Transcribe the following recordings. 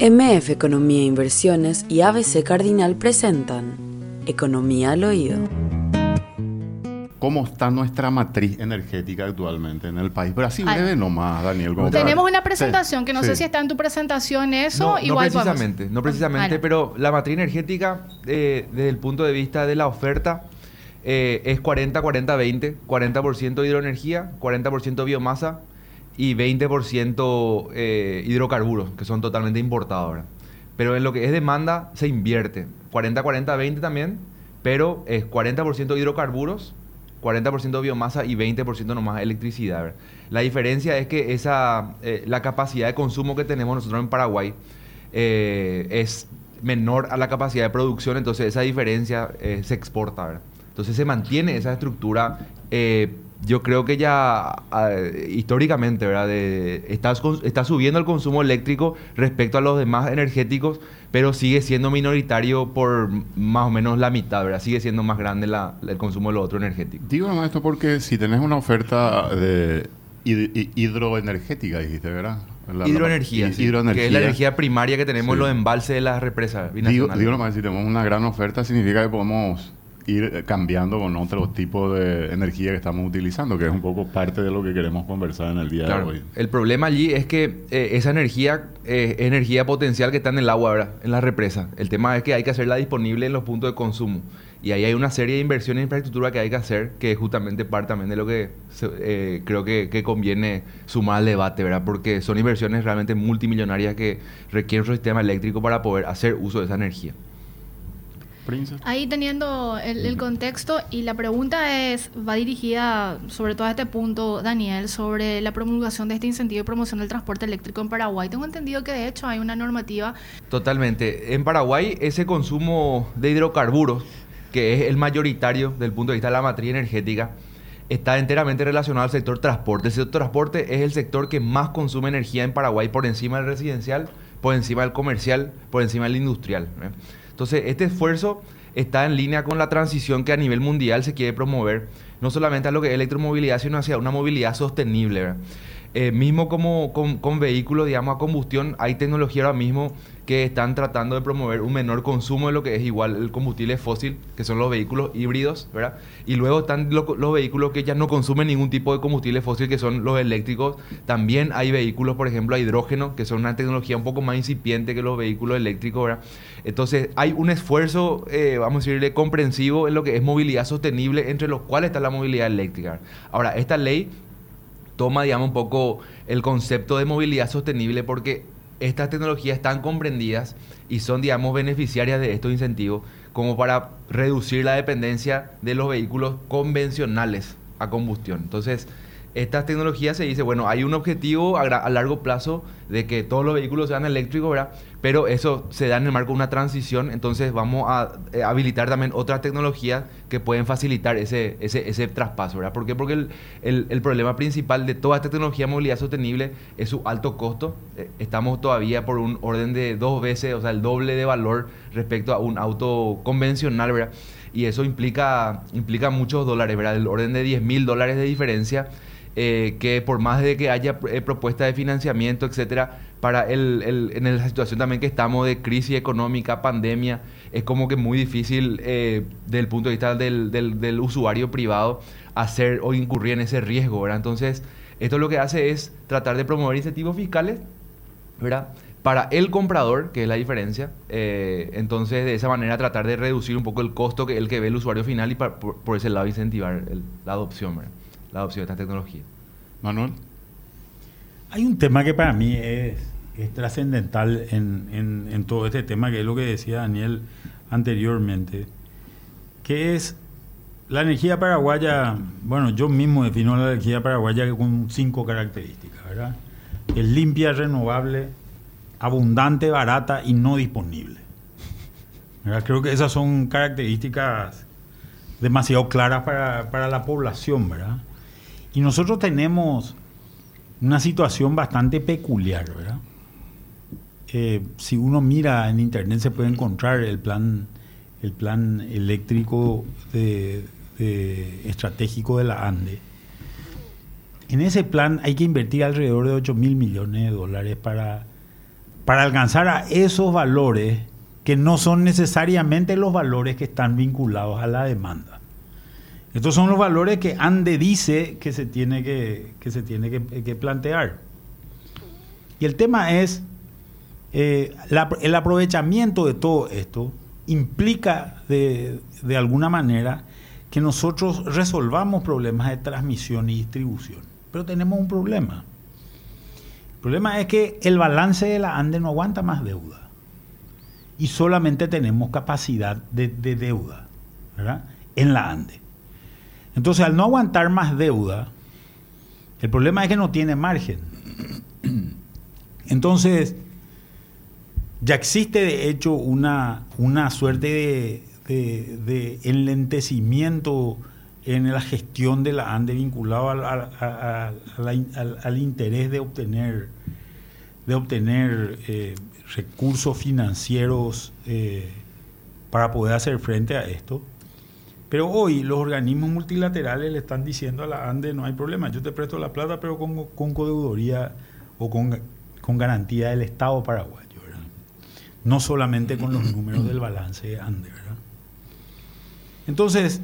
MF Economía e Inversiones y ABC Cardinal presentan Economía al Oído. ¿Cómo está nuestra matriz energética actualmente en el país? Pero así breve nomás, Daniel. ¿cómo Tenemos una presentación que no Sí, sé si está en tu presentación eso. No, no igual podemos- precisamente, no precisamente, pero la matriz energética eh, desde el punto de vista de la oferta eh, es 40-40-20, 40% hidroenergía, 40% biomasa y 20% eh, hidrocarburos, que son totalmente importados ahora. Pero en lo que es demanda se invierte, 40-40-20 también, pero es 40% hidrocarburos, 40% biomasa y 20% nomás electricidad. La diferencia es que esa, eh, la capacidad de consumo que tenemos nosotros en Paraguay eh, es menor a la capacidad de producción, entonces esa diferencia se exporta. Entonces se mantiene esa estructura, yo creo que ya ah, históricamente, ¿verdad? De- está, subiendo el consumo eléctrico respecto a los demás energéticos, pero sigue siendo minoritario por más o menos la mitad, ¿verdad? Sigue siendo más grande la- el consumo de lo otro energético. Digo nomás esto porque si tenés una oferta de hid- hi- hidroenergética, dijiste, ¿verdad? La- Hidroenergía, hi- sí, hidroenergía. que es la energía primaria que tenemos Sí. en los embalses de las represas Digo, digo nomás, si tenemos una gran oferta, significa que podemos ir cambiando con otro tipo de energía que estamos utilizando, que es un poco parte de lo que queremos conversar en el día Claro. de hoy. El problema allí es que eh, esa energía eh, es energía potencial que está en el agua, ¿verdad? En la represa. El tema es que hay que hacerla disponible en los puntos de consumo. Y ahí hay una serie de inversiones en infraestructura que hay que hacer, que es justamente parte también de lo que se- eh, creo que, que conviene sumar al debate, ¿verdad? Porque son inversiones realmente multimillonarias que requieren un sistema eléctrico para poder hacer uso de esa energía. Princess. Ahí teniendo el, el contexto y la pregunta es, va dirigida sobre todo a este punto, Daniel, sobre la promulgación de este incentivo de promoción del transporte eléctrico en Paraguay. Tengo entendido que de hecho hay una normativa Totalmente. En Paraguay, ese consumo de hidrocarburos, que es el mayoritario del punto de vista de la matriz energética, está enteramente relacionado al sector transporte. El sector transporte es el sector que más consume energía en Paraguay por encima del residencial, por encima del comercial, por encima del industrial. ¿eh? Entonces, este esfuerzo está en línea con la transición que a nivel mundial se quiere promover, no solamente a lo que es electromovilidad, sino hacia una movilidad sostenible. Eh, mismo como con, con vehículos, digamos, a combustión, hay tecnología ahora mismo que están tratando de promover un menor consumo de lo que es igual el combustible fósil, que son los vehículos híbridos, ¿verdad? Y luego están lo- los vehículos que ya no consumen ningún tipo de combustible fósil, que son los eléctricos. También hay vehículos, por ejemplo, a hidrógeno, que son una tecnología un poco más incipiente que los vehículos eléctricos, ¿verdad? Entonces, hay un esfuerzo, eh, vamos a decirle, comprensivo en lo que es movilidad sostenible, entre los cuales está la movilidad eléctrica. Ahora, esta ley toma, digamos, un poco el concepto de movilidad sostenible porque estas tecnologías están comprendidas y son, digamos, beneficiarias de estos incentivos como para reducir la dependencia de los vehículos convencionales a combustión. Entonces, estas tecnologías se dice, bueno, hay un objetivo a, largo plazo de que todos los vehículos sean eléctricos, ¿verdad? Pero eso se da en el marco de una transición, entonces vamos a eh, habilitar también otras tecnologías que pueden facilitar ese, ese, ese traspaso, ¿verdad? ¿Por qué? Porque el, el- el problema principal de toda esta tecnología de movilidad sostenible es su alto costo. Eh, estamos todavía por un orden de dos veces, o sea, el doble de valor respecto a un auto convencional, ¿verdad? Y eso implica, implica muchos dólares, ¿verdad? El orden de 10 mil dólares de diferencia eh, que por más de que haya eh, propuesta de financiamiento, etcétera, para el, el- en la situación también que estamos de crisis económica, pandemia, es como que muy difícil eh, desde el punto de vista del, del- del usuario privado hacer o incurrir en ese riesgo, ¿verdad? Entonces, esto lo que hace es tratar de promover incentivos fiscales, ¿verdad? Para el comprador, que es la diferencia, eh, entonces de esa manera tratar de reducir un poco el costo que el que ve el usuario final y por, por ese lado incentivar el- la adopción, ¿verdad? La adopción de esta tecnología. Manuel. Hay un tema que para mí es, es trascendental en, en- en todo este tema, que es lo que decía Daniel anteriormente, que es la energía paraguaya, bueno, yo mismo defino la energía paraguaya con cinco características, ¿verdad? Es limpia, renovable, abundante, barata y no disponible. ¿Verdad? Creo que esas son características demasiado claras para, para la población, ¿verdad? Y nosotros tenemos una situación bastante peculiar, ¿verdad? Eh, si uno mira en internet se puede encontrar el plan, el plan eléctrico estratégico de la ANDE. En ese plan hay que invertir alrededor de 8 mil millones de dólares para para alcanzar a esos valores que no son necesariamente los valores que están vinculados a la demanda. Estos son los valores que ANDE dice que se tiene que, que se tiene que, plantear. Y el tema es, eh, el aprovechamiento de todo esto implica de, de alguna manera que nosotros resolvamos problemas de transmisión y distribución. Pero tenemos un problema. El problema es que el balance de la ANDE no aguanta más deuda. Y solamente tenemos capacidad de, deuda en la ANDE. Entonces, al no aguantar más deuda, el problema es que no tiene margen. Entonces, ya existe de hecho una, una suerte de, enlentecimiento en la gestión de la ANDE vinculado al, interés de obtener, de obtener eh, recursos financieros eh, para poder hacer frente a esto. Pero hoy los organismos multilaterales le están diciendo a la ANDE no hay problema, yo te presto la plata pero con, con codeudoría o con, con garantía del Estado paraguayo. No solamente con los números del balance de ANDE. ¿verdad? Entonces,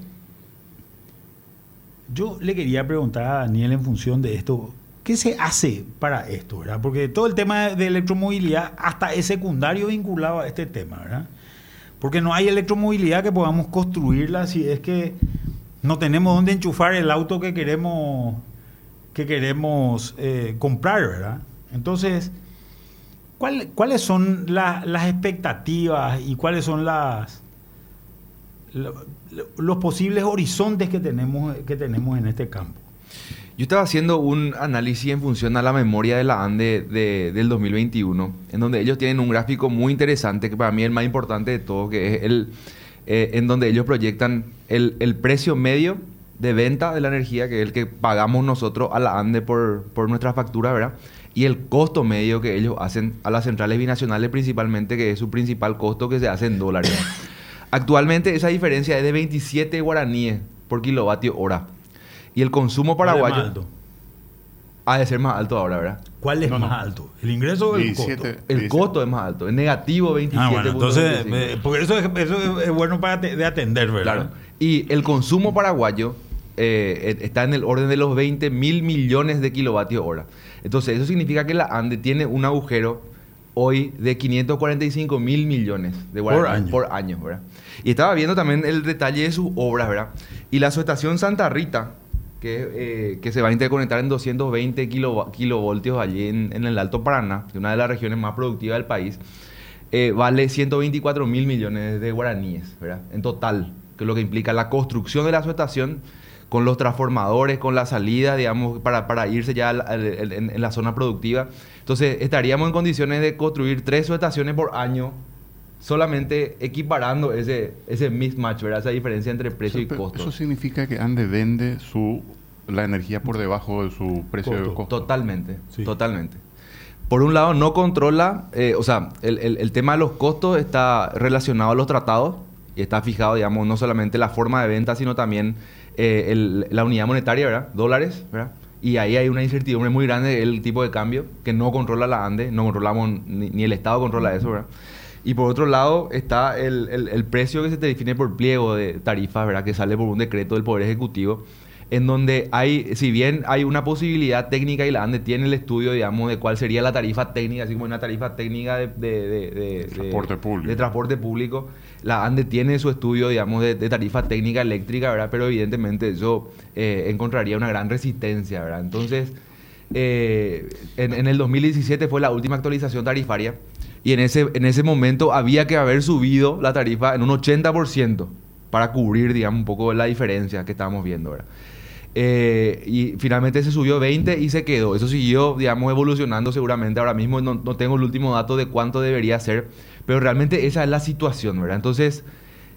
yo le quería preguntar a Daniel en función de esto, ¿qué se hace para esto? ¿verdad? Porque todo el tema de electromovilidad hasta es secundario vinculado a este tema, ¿verdad? Porque no hay electromovilidad que podamos construirla si es que no tenemos dónde enchufar el auto que queremos, que queremos eh, comprar, ¿verdad? Entonces, ¿cuáles son las expectativas y cuáles son las los posibles horizontes que tenemos, que tenemos en este campo? Yo estaba haciendo un análisis en función a la memoria de la ANDE de, del 2021, en donde ellos tienen un gráfico muy interesante, que para mí es el más importante de todo, que es el, eh, en donde ellos proyectan el, el, precio medio de venta de la energía, que es el que pagamos nosotros a la ANDE por, por nuestra factura, ¿verdad? Y el costo medio que ellos hacen a las centrales binacionales principalmente, que es su principal costo que se hace en dólares. Actualmente esa diferencia es de 27 guaraníes por kilovatio hora. Y el consumo paraguayo. Más alto? Ha de ser más alto ahora, ¿verdad? ¿Cuál es más alto? ¿El ingreso o el costo? El costo es más alto, es negativo 27. Ah, bueno, entonces, eh, porque eso, es, eso es bueno para de atender, ¿verdad? Claro. Y el consumo paraguayo eh, está en el orden de los 20 mil millones de kilovatios hora. Entonces, eso significa que la ANDE tiene un agujero hoy de 545 mil millones de por año. por año, ¿verdad? Y estaba viendo también el detalle de sus obras, ¿verdad? Y la subestación Santa Rita, que, eh, que se va a interconectar en 220 kilovoltios allí en, el Alto Paraná, una de las regiones más productivas del país, eh, vale 124 mil millones de guaraníes, ¿verdad? En total, que es lo que implica la construcción de la subestación con los transformadores, con la salida, digamos, para, irse ya en, la zona productiva. Entonces, estaríamos en condiciones de construir tres subestaciones por año solamente equiparando ese, ese mismatch, ¿verdad? Esa diferencia entre precio y costo. Eso significa que Ande vende su la energía por debajo de su precio de costo. Totalmente, totalmente. Por un lado, no controla, eh, o sea, el, el, tema de los costos está relacionado a los tratados y está fijado, digamos, no solamente la forma de venta, sino también eh, la unidad monetaria, ¿verdad? Dólares, ¿verdad? Y ahí hay una incertidumbre muy grande el tipo de cambio que no controla la ANDE, no controlamos, ni, ni el Estado controla eso, ¿verdad? Y por otro lado está el, el, precio que se te define por pliego de tarifas, ¿verdad? Que sale por un decreto del Poder Ejecutivo, en donde hay, si bien hay una posibilidad técnica y la ANDE tiene el estudio, digamos, de cuál sería la tarifa técnica, así como una tarifa técnica de, de, transporte, público. de transporte público, la ANDE tiene su estudio, digamos, de, tarifa técnica eléctrica, ¿verdad? Pero evidentemente eso eh, encontraría una gran resistencia, ¿verdad? Entonces, eh, en, en el 2017 fue la última actualización tarifaria y en ese, en ese momento había que haber subido la tarifa en un 80% para cubrir, digamos, un poco la diferencia que estábamos viendo, ¿verdad? Eh, y finalmente se subió 20 y se quedó. Eso siguió, digamos, evolucionando seguramente. Ahora mismo no, no, tengo el último dato de cuánto debería ser, pero realmente esa es la situación, ¿verdad? Entonces,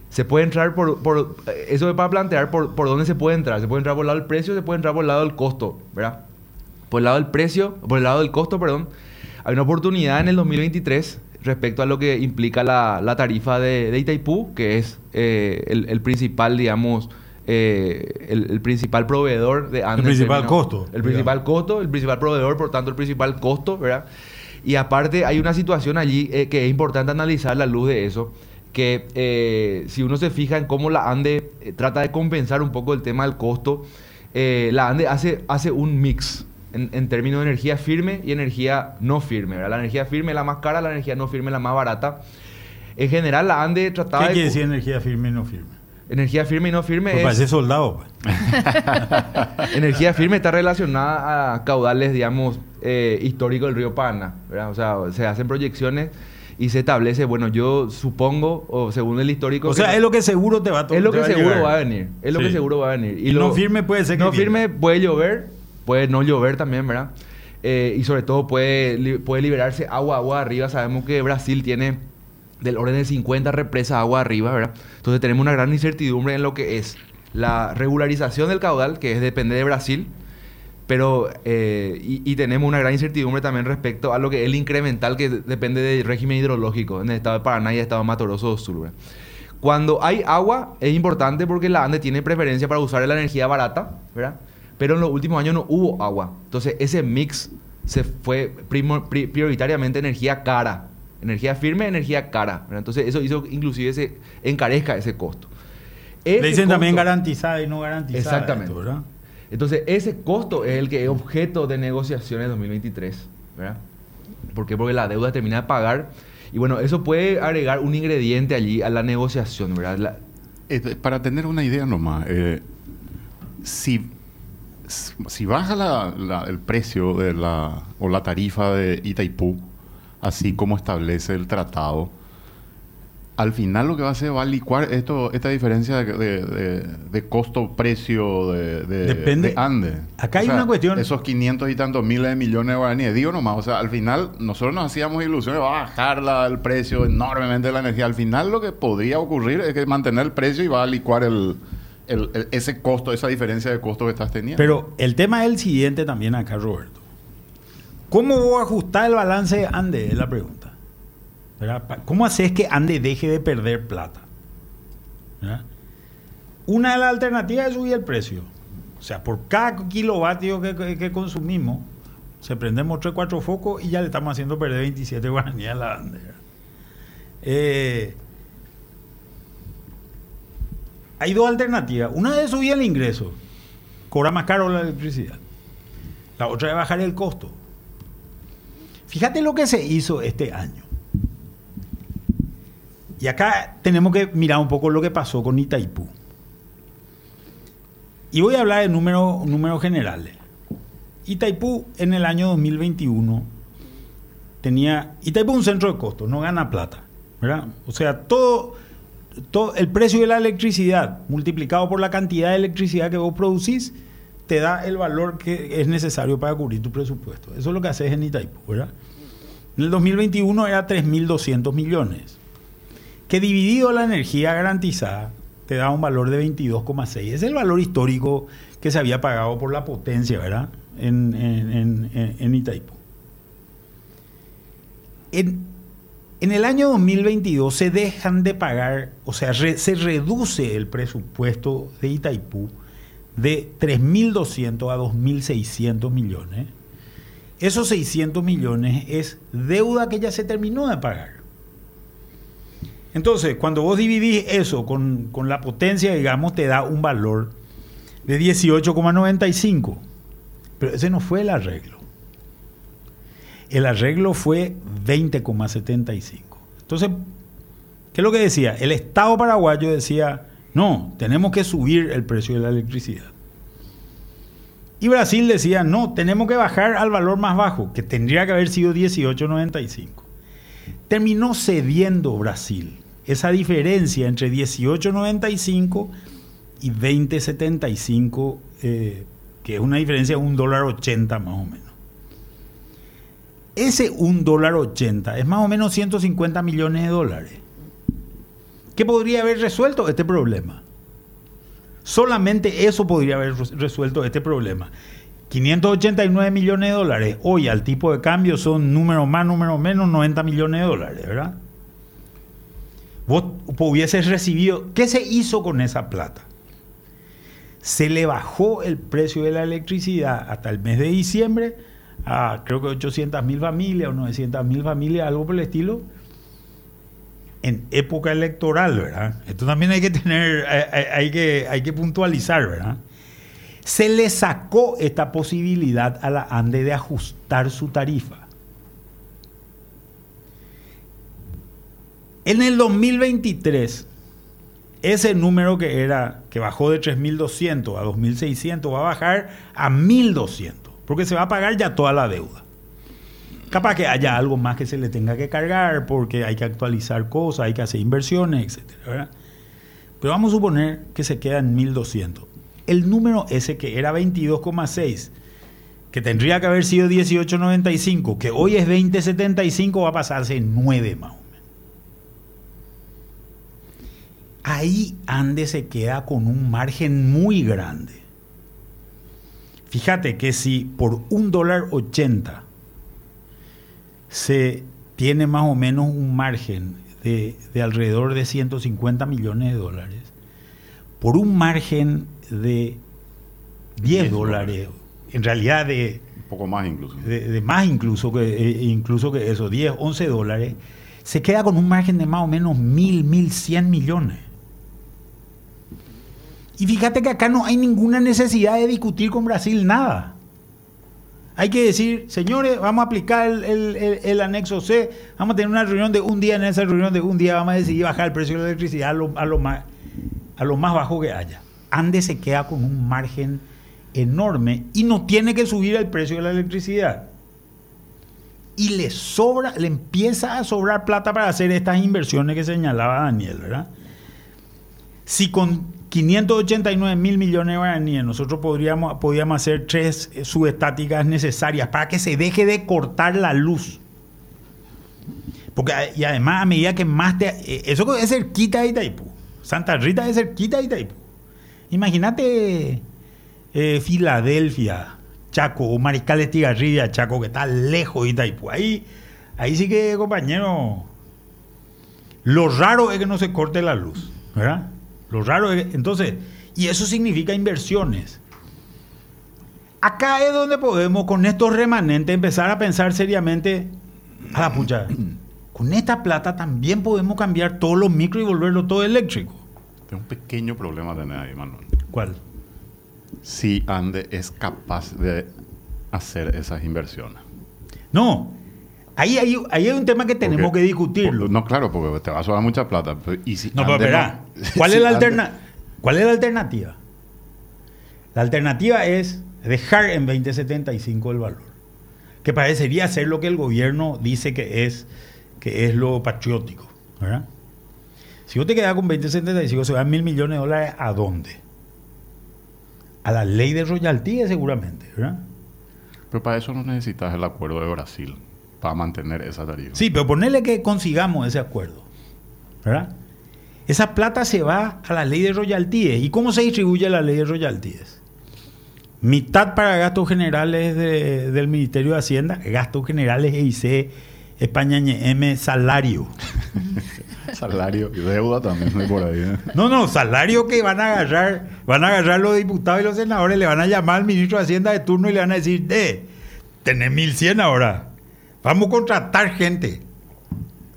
se puede entrar por... por eso es para plantear por, por dónde se puede entrar. Se puede entrar por el lado del precio, se puede entrar por el lado del costo, ¿verdad? Por el lado del precio, por el lado del costo, perdón. Hay una oportunidad en el 2023 respecto a lo que implica la, la tarifa de, de, Itaipú, que es eh, el, el, principal, digamos, eh, el, el, principal proveedor de Andes. El principal costo. El principal costo, el principal proveedor, por tanto, el principal costo, ¿verdad? Y aparte hay una situación allí eh, que es importante analizar a la luz de eso, que eh, si uno se fija en cómo la ANDE trata de compensar un poco el tema del costo, eh, la ANDE hace, hace un mix en, en términos de energía firme y energía no firme. ¿verdad? La energía firme es la más cara, la energía no firme es la más barata. En general la ANDE trataba ¿Qué de... quiere decir energía firme y no firme? Energía firme y no firme Pues es... parece soldado. pues. Energía firme está relacionada a caudales, digamos, eh, históricos del río Paraná. ¿verdad? O sea, se hacen proyecciones y se establece, bueno, yo supongo, o según el histórico... O sea, es lo que seguro te va a es lo que va a seguro va a venir. Es lo Sí. que seguro va a venir. Y no firme puede ser que No firme puede llover, puede no llover también, ¿verdad? Eh, y sobre todo puede, puede liberarse agua, agua arriba. Sabemos que Brasil tiene del orden de 50 represas agua arriba, ¿verdad? Entonces tenemos una gran incertidumbre en lo que es la regularización del caudal, que es depende de Brasil, pero eh, y, tenemos una gran incertidumbre también respecto a lo que es el incremental que de- depende del régimen hidrológico en el estado de Paraná y el estado de Mato Grosso Sul. ¿verdad? Cuando hay agua es importante porque la ANDE tiene preferencia para usar la energía barata, ¿verdad? Pero en los últimos años no hubo agua. Entonces ese mix se fue primo- pri- prioritariamente energía cara. Energía firme, energía cara. ¿verdad? Entonces eso hizo que inclusive se encarezca ese costo. Le dicen también garantizada y no garantizada. Exactamente. entonces, ese costo es el que es objeto de negociaciones 2023, ¿verdad? ¿Por qué? Porque la deuda termina de pagar. Y bueno, eso puede agregar un ingrediente allí a la negociación, ¿verdad? La- Este, para tener una idea nomás, eh, si, si baja la- la- el precio de la, o la tarifa de Itaipú, así como establece el tratado, al final lo que va a hacer va a licuar esto, esta diferencia de, de- de- de costo-precio de, de, Depende. de Ande. Acá hay una cuestión- Esos 500 y tantos miles de millones de guaraníes. Digo nomás, o sea, al final nosotros nos hacíamos ilusiones, va a bajar la- el precio enormemente de la energía. Al final lo que podría ocurrir es que mantener el precio y va a licuar el, ese costo, esa diferencia de costo que estás teniendo. Pero el tema es el siguiente también acá, Roberto. ¿Cómo voy a ajustar el balance de Ande? Es la pregunta. ¿Cómo haces que Ande deje de perder plata? Una de las alternativas es subir el precio. O sea, por cada kilovatio que, consumimos, se prendemos 3 4 focos y ya le estamos haciendo perder 27 guaraníes a la Ande. ¿verdad? Eh, hay dos alternativas. Una es subir el ingreso, cobra más caro la electricidad. La otra es bajar el costo. Fíjate lo que se hizo este año. Y acá tenemos que mirar un poco lo que pasó con Itaipú. Y voy a hablar de números números generales. Itaipú en el año 2021 tenía... Itaipú es un centro de costo, no gana plata. O sea, todo, todo el precio de la electricidad multiplicado por la cantidad de electricidad que vos producís te da el valor que es necesario para cubrir tu presupuesto. Eso es lo que haces en Itaipú, ¿verdad? En el 2021 era 3.200 millones, que dividido la energía garantizada te da un valor de 22,6. Es el valor histórico que se había pagado por la potencia, ¿verdad? En, en, en- en- Itaipú. En, en el año 2022 se dejan de pagar, o sea, se reduce el presupuesto de Itaipú de 3.200 a 2.600 millones. Esos 600 millones es deuda que ya se terminó de pagar. Entonces, cuando vos dividís eso con, con la potencia, digamos, te da un valor de 18,95. Pero ese no fue el arreglo. El arreglo fue 20,75. Entonces, ¿qué es lo que decía? El Estado paraguayo decía, no, tenemos que subir el precio de la electricidad. Y Brasil decía, no, tenemos que bajar al valor más bajo, que tendría que haber sido 18,95. Terminó cediendo Brasil esa diferencia entre 18,95 y 20,75, eh, que es una diferencia de un dólar 80 más o menos. Ese un dólar 80 es más o menos 150 millones de dólares. ¿Qué podría haber resuelto este problema? Solamente eso podría haber res- resuelto este problema. 589 millones de dólares. Hoy al tipo de cambio son número más, número menos, 90 millones de dólares, ¿verdad? Vos hubieses recibido... ¿Qué se hizo con esa plata? Se le bajó el precio de la electricidad hasta el mes de diciembre a creo que 800 mil familias o 900 mil familias, algo por el estilo, en época electoral, ¿verdad? Esto también hay que tener, hay, que, hay que puntualizar, ¿verdad? Se le sacó esta posibilidad a la ANDE de ajustar su tarifa. En el 2023, ese número que era que bajó de 3.200 a 2.600 va a bajar a 1.200, porque se va a pagar ya toda la deuda. Capaz que haya algo más que se le tenga que cargar, porque hay que actualizar cosas, hay que hacer inversiones, etc. Pero vamos a suponer que se queda en 1.200. El número ese que era 22,6, que tendría que haber sido 18,95, que hoy es 20,75, va a pasarse en 9 más ahí Ande se queda con un margen muy grande. Fíjate que si por un dólar 80 se tiene más o menos un margen de, alrededor de 150 millones de dólares, por un margen de 10, dólares, en realidad de... Un poco más incluso. De, más incluso que, eh, incluso que eso, 10, 11 dólares, se queda con un margen de más o menos 1.000, 1.100 millones. Y fíjate que acá no hay ninguna necesidad de discutir con Brasil nada. Hay que decir, señores, vamos a aplicar el, anexo C, vamos a tener una reunión de un día, en esa reunión de un día vamos a decidir bajar el precio de la electricidad a lo, más, a lo más bajo que haya. Ande se queda con un margen enorme y no tiene que subir el precio de la electricidad. Y le sobra, le empieza a sobrar plata para hacer estas inversiones que señalaba Daniel, ¿verdad? Si con 589 mil millones de guaraníes, nosotros podríamos, podríamos hacer tres eh, subestáticas necesarias para que se deje de cortar la luz. Porque, y además, a medida que más te. Eh, eso es cerquita de Itaipú. Santa Rita es cerquita de Itaipú. Imagínate eh, Filadelfia, Chaco, o Mariscal de Estigarribia, Chaco, que está lejos de Itaipú. Ahí, ahí sí que, compañero. Lo raro es que no se corte la luz, ¿verdad? Lo raro es, entonces, y eso significa inversiones. Acá es donde podemos con estos remanentes empezar a pensar seriamente, a la pucha, con esta plata también podemos cambiar todos los micro y volverlo todo eléctrico. Tengo un pequeño problema de ahí, Manuel. ¿Cuál? Si Ande es capaz de hacer esas inversiones. No, Ahí hay, hay un tema que tenemos que discutirlo. no, claro, porque te va a sobrar mucha plata. Y si no, pero verá, ¿cuál, es la ¿cuál es la alternativa? La alternativa es dejar en 2075 el valor, que parecería ser lo que el gobierno dice que es, que es lo patriótico. ¿verdad? Si vos te quedas con 2075, se van mil millones de dólares, ¿a dónde? A la ley de royalties seguramente, ¿verdad? Pero para eso no necesitas el acuerdo de Brasil para mantener esa tarifa. Sí, pero ponerle que consigamos ese acuerdo. ¿Verdad? Esa plata se va a la ley de royalties. ¿Y cómo se distribuye la ley de royalties? Mitad para gastos generales del Ministerio de Hacienda, gastos generales EIC, España M, salario. salario y deuda también por ahí. ¿eh? No, no, salario que van a agarrar, van a agarrar los diputados y los senadores, le van a llamar al ministro de Hacienda de turno y le van a decir, eh, tenés 1100 ahora. Vamos a contratar gente.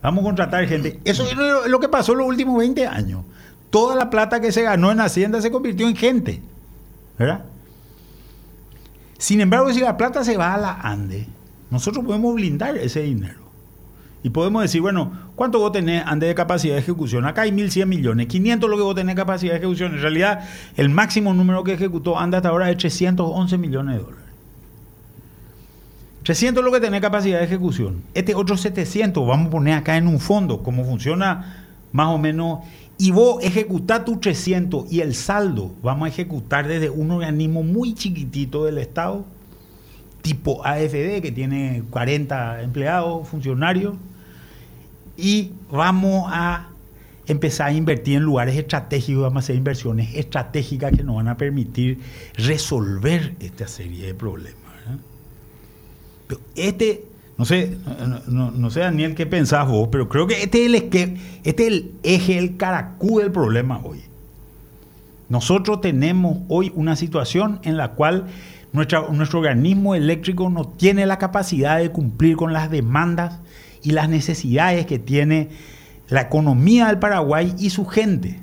Vamos a contratar gente. Eso es lo que pasó los últimos 20 años. Toda la plata que se ganó en Hacienda se convirtió en gente. ¿Verdad? Sin embargo, si la plata se va a la ANDE, nosotros podemos blindar ese dinero. Y podemos decir, bueno, ¿cuánto vos tenés ANDE de capacidad de ejecución? Acá hay 1.100 millones, 500 lo que vos tenés capacidad de ejecución. En realidad, el máximo número que ejecutó ANDE hasta ahora es 311 millones de dólares. 300 es lo que tiene capacidad de ejecución. Este otro 700 vamos a poner acá en un fondo, como funciona más o menos. Y vos ejecutás tu 300 y el saldo vamos a ejecutar desde un organismo muy chiquitito del Estado, tipo AFD, que tiene 40 empleados, funcionarios, y vamos a empezar a invertir en lugares estratégicos, vamos a hacer inversiones estratégicas que nos van a permitir resolver esta serie de problemas este, no sé, no, sé Daniel qué pensás vos, pero creo que este es el, que, este es el eje, el caracú del problema hoy. Nosotros tenemos hoy una situación en la cual nuestro organismo eléctrico no tiene la capacidad de cumplir con las demandas y las necesidades que tiene la economía del Paraguay y su gente.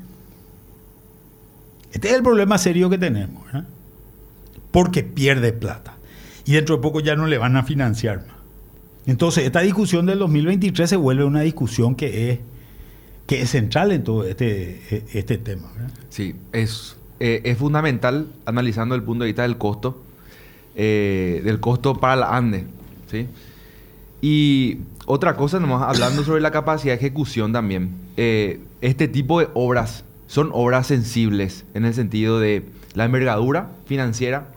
Este es el problema serio que tenemos, ¿eh? porque pierde plata. Y dentro de poco ya no le van a financiar. Entonces, esta discusión del 2023 se vuelve una discusión que es, que es central en todo este, este tema. Sí, es, eh, es fundamental analizando el punto de vista del costo, eh, del costo para la ANDE. ¿sí? Y otra cosa, nomás hablando sobre la capacidad de ejecución también. eh, este tipo de obras son obras sensibles en el sentido de la envergadura financiera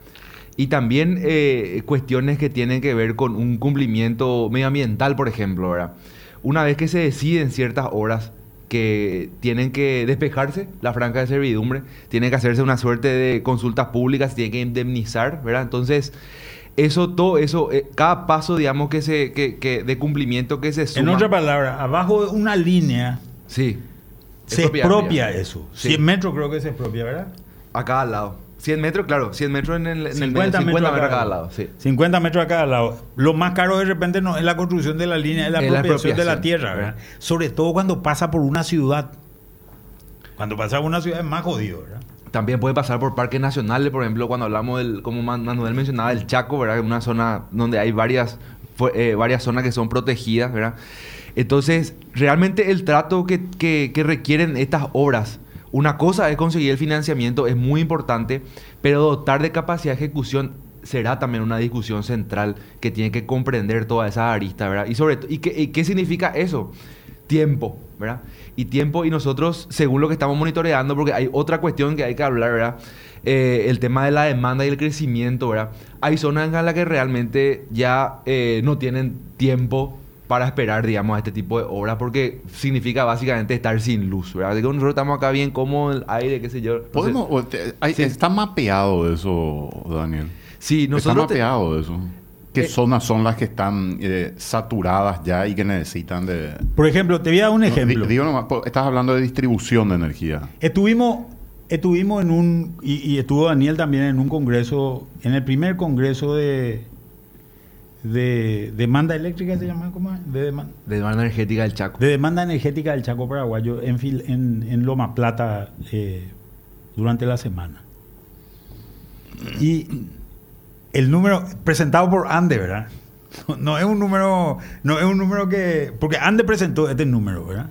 y también eh, cuestiones que tienen que ver con un cumplimiento medioambiental, por ejemplo. ¿verdad? Una vez que se deciden ciertas obras que tienen que despejarse, la franja de servidumbre, tiene que hacerse una suerte de consultas públicas, tiene que indemnizar, ¿verdad? Entonces, eso, todo eso, eh, cada paso, digamos, que se, que, que de cumplimiento que se En suma. otra palabra, abajo de una línea Sí. se Expropiable. expropia eso. Sí. 100 metros creo que se expropia, ¿verdad? A cada lado. 100 metros, claro, 100 metros en el, en el 50 medio, 50 metros a cada lado, sí. 50 metros a cada lado. Lo más caro de repente no es la construcción de la línea, es la Es la apropiación de la tierra, ¿verdad? Sobre todo cuando pasa por una ciudad. Cuando pasa por una ciudad es más jodido, ¿verdad? También puede pasar por parques nacionales, por ejemplo, cuando hablamos del, como Man- Manuel mencionaba, el Chaco, ¿verdad? Una zona donde hay varias, eh, varias zonas que son protegidas, ¿verdad? Entonces, realmente el trato que, que- que requieren estas obras, una cosa es conseguir el financiamiento, es muy importante, pero dotar de capacidad de ejecución será también una discusión central que tiene que comprender toda esa arista, ¿verdad? Y sobre ¿y qué, y qué significa eso? Tiempo, ¿verdad? Y tiempo, y nosotros, según lo que estamos monitoreando, porque hay otra cuestión que hay que hablar, ¿verdad? Eh, el tema de la demanda y el crecimiento, ¿verdad? Hay zonas en las que realmente ya eh, no tienen tiempo para esperar, digamos, a este tipo de obras, porque significa básicamente estar sin luz, ¿verdad? Nosotros estamos acá bien como el aire, qué sé yo. Podemos, o te- hay- Sí. Está mapeado eso, Daniel. Sí, está nosotros... te- mapeado eso. ¿Qué Eh, zonas son las que están eh, saturadas ya y que necesitan de... Por ejemplo, te voy a dar un ejemplo. Di- digo nomás, estás hablando de distribución de energía. Estuvimos, estuvimos en un, y, y estuvo Daniel también en un congreso, en el primer congreso de, de demanda eléctrica, ¿se llama? ¿Cómo es? De, demanda, De demanda energética del Chaco. de demanda energética del Chaco Paraguayo en, Fil- en, en Loma Plata eh, durante la semana. Y el número presentado por Ande, ¿verdad? No, no es un número, no es un número que, porque Ande presentó este número, ¿verdad?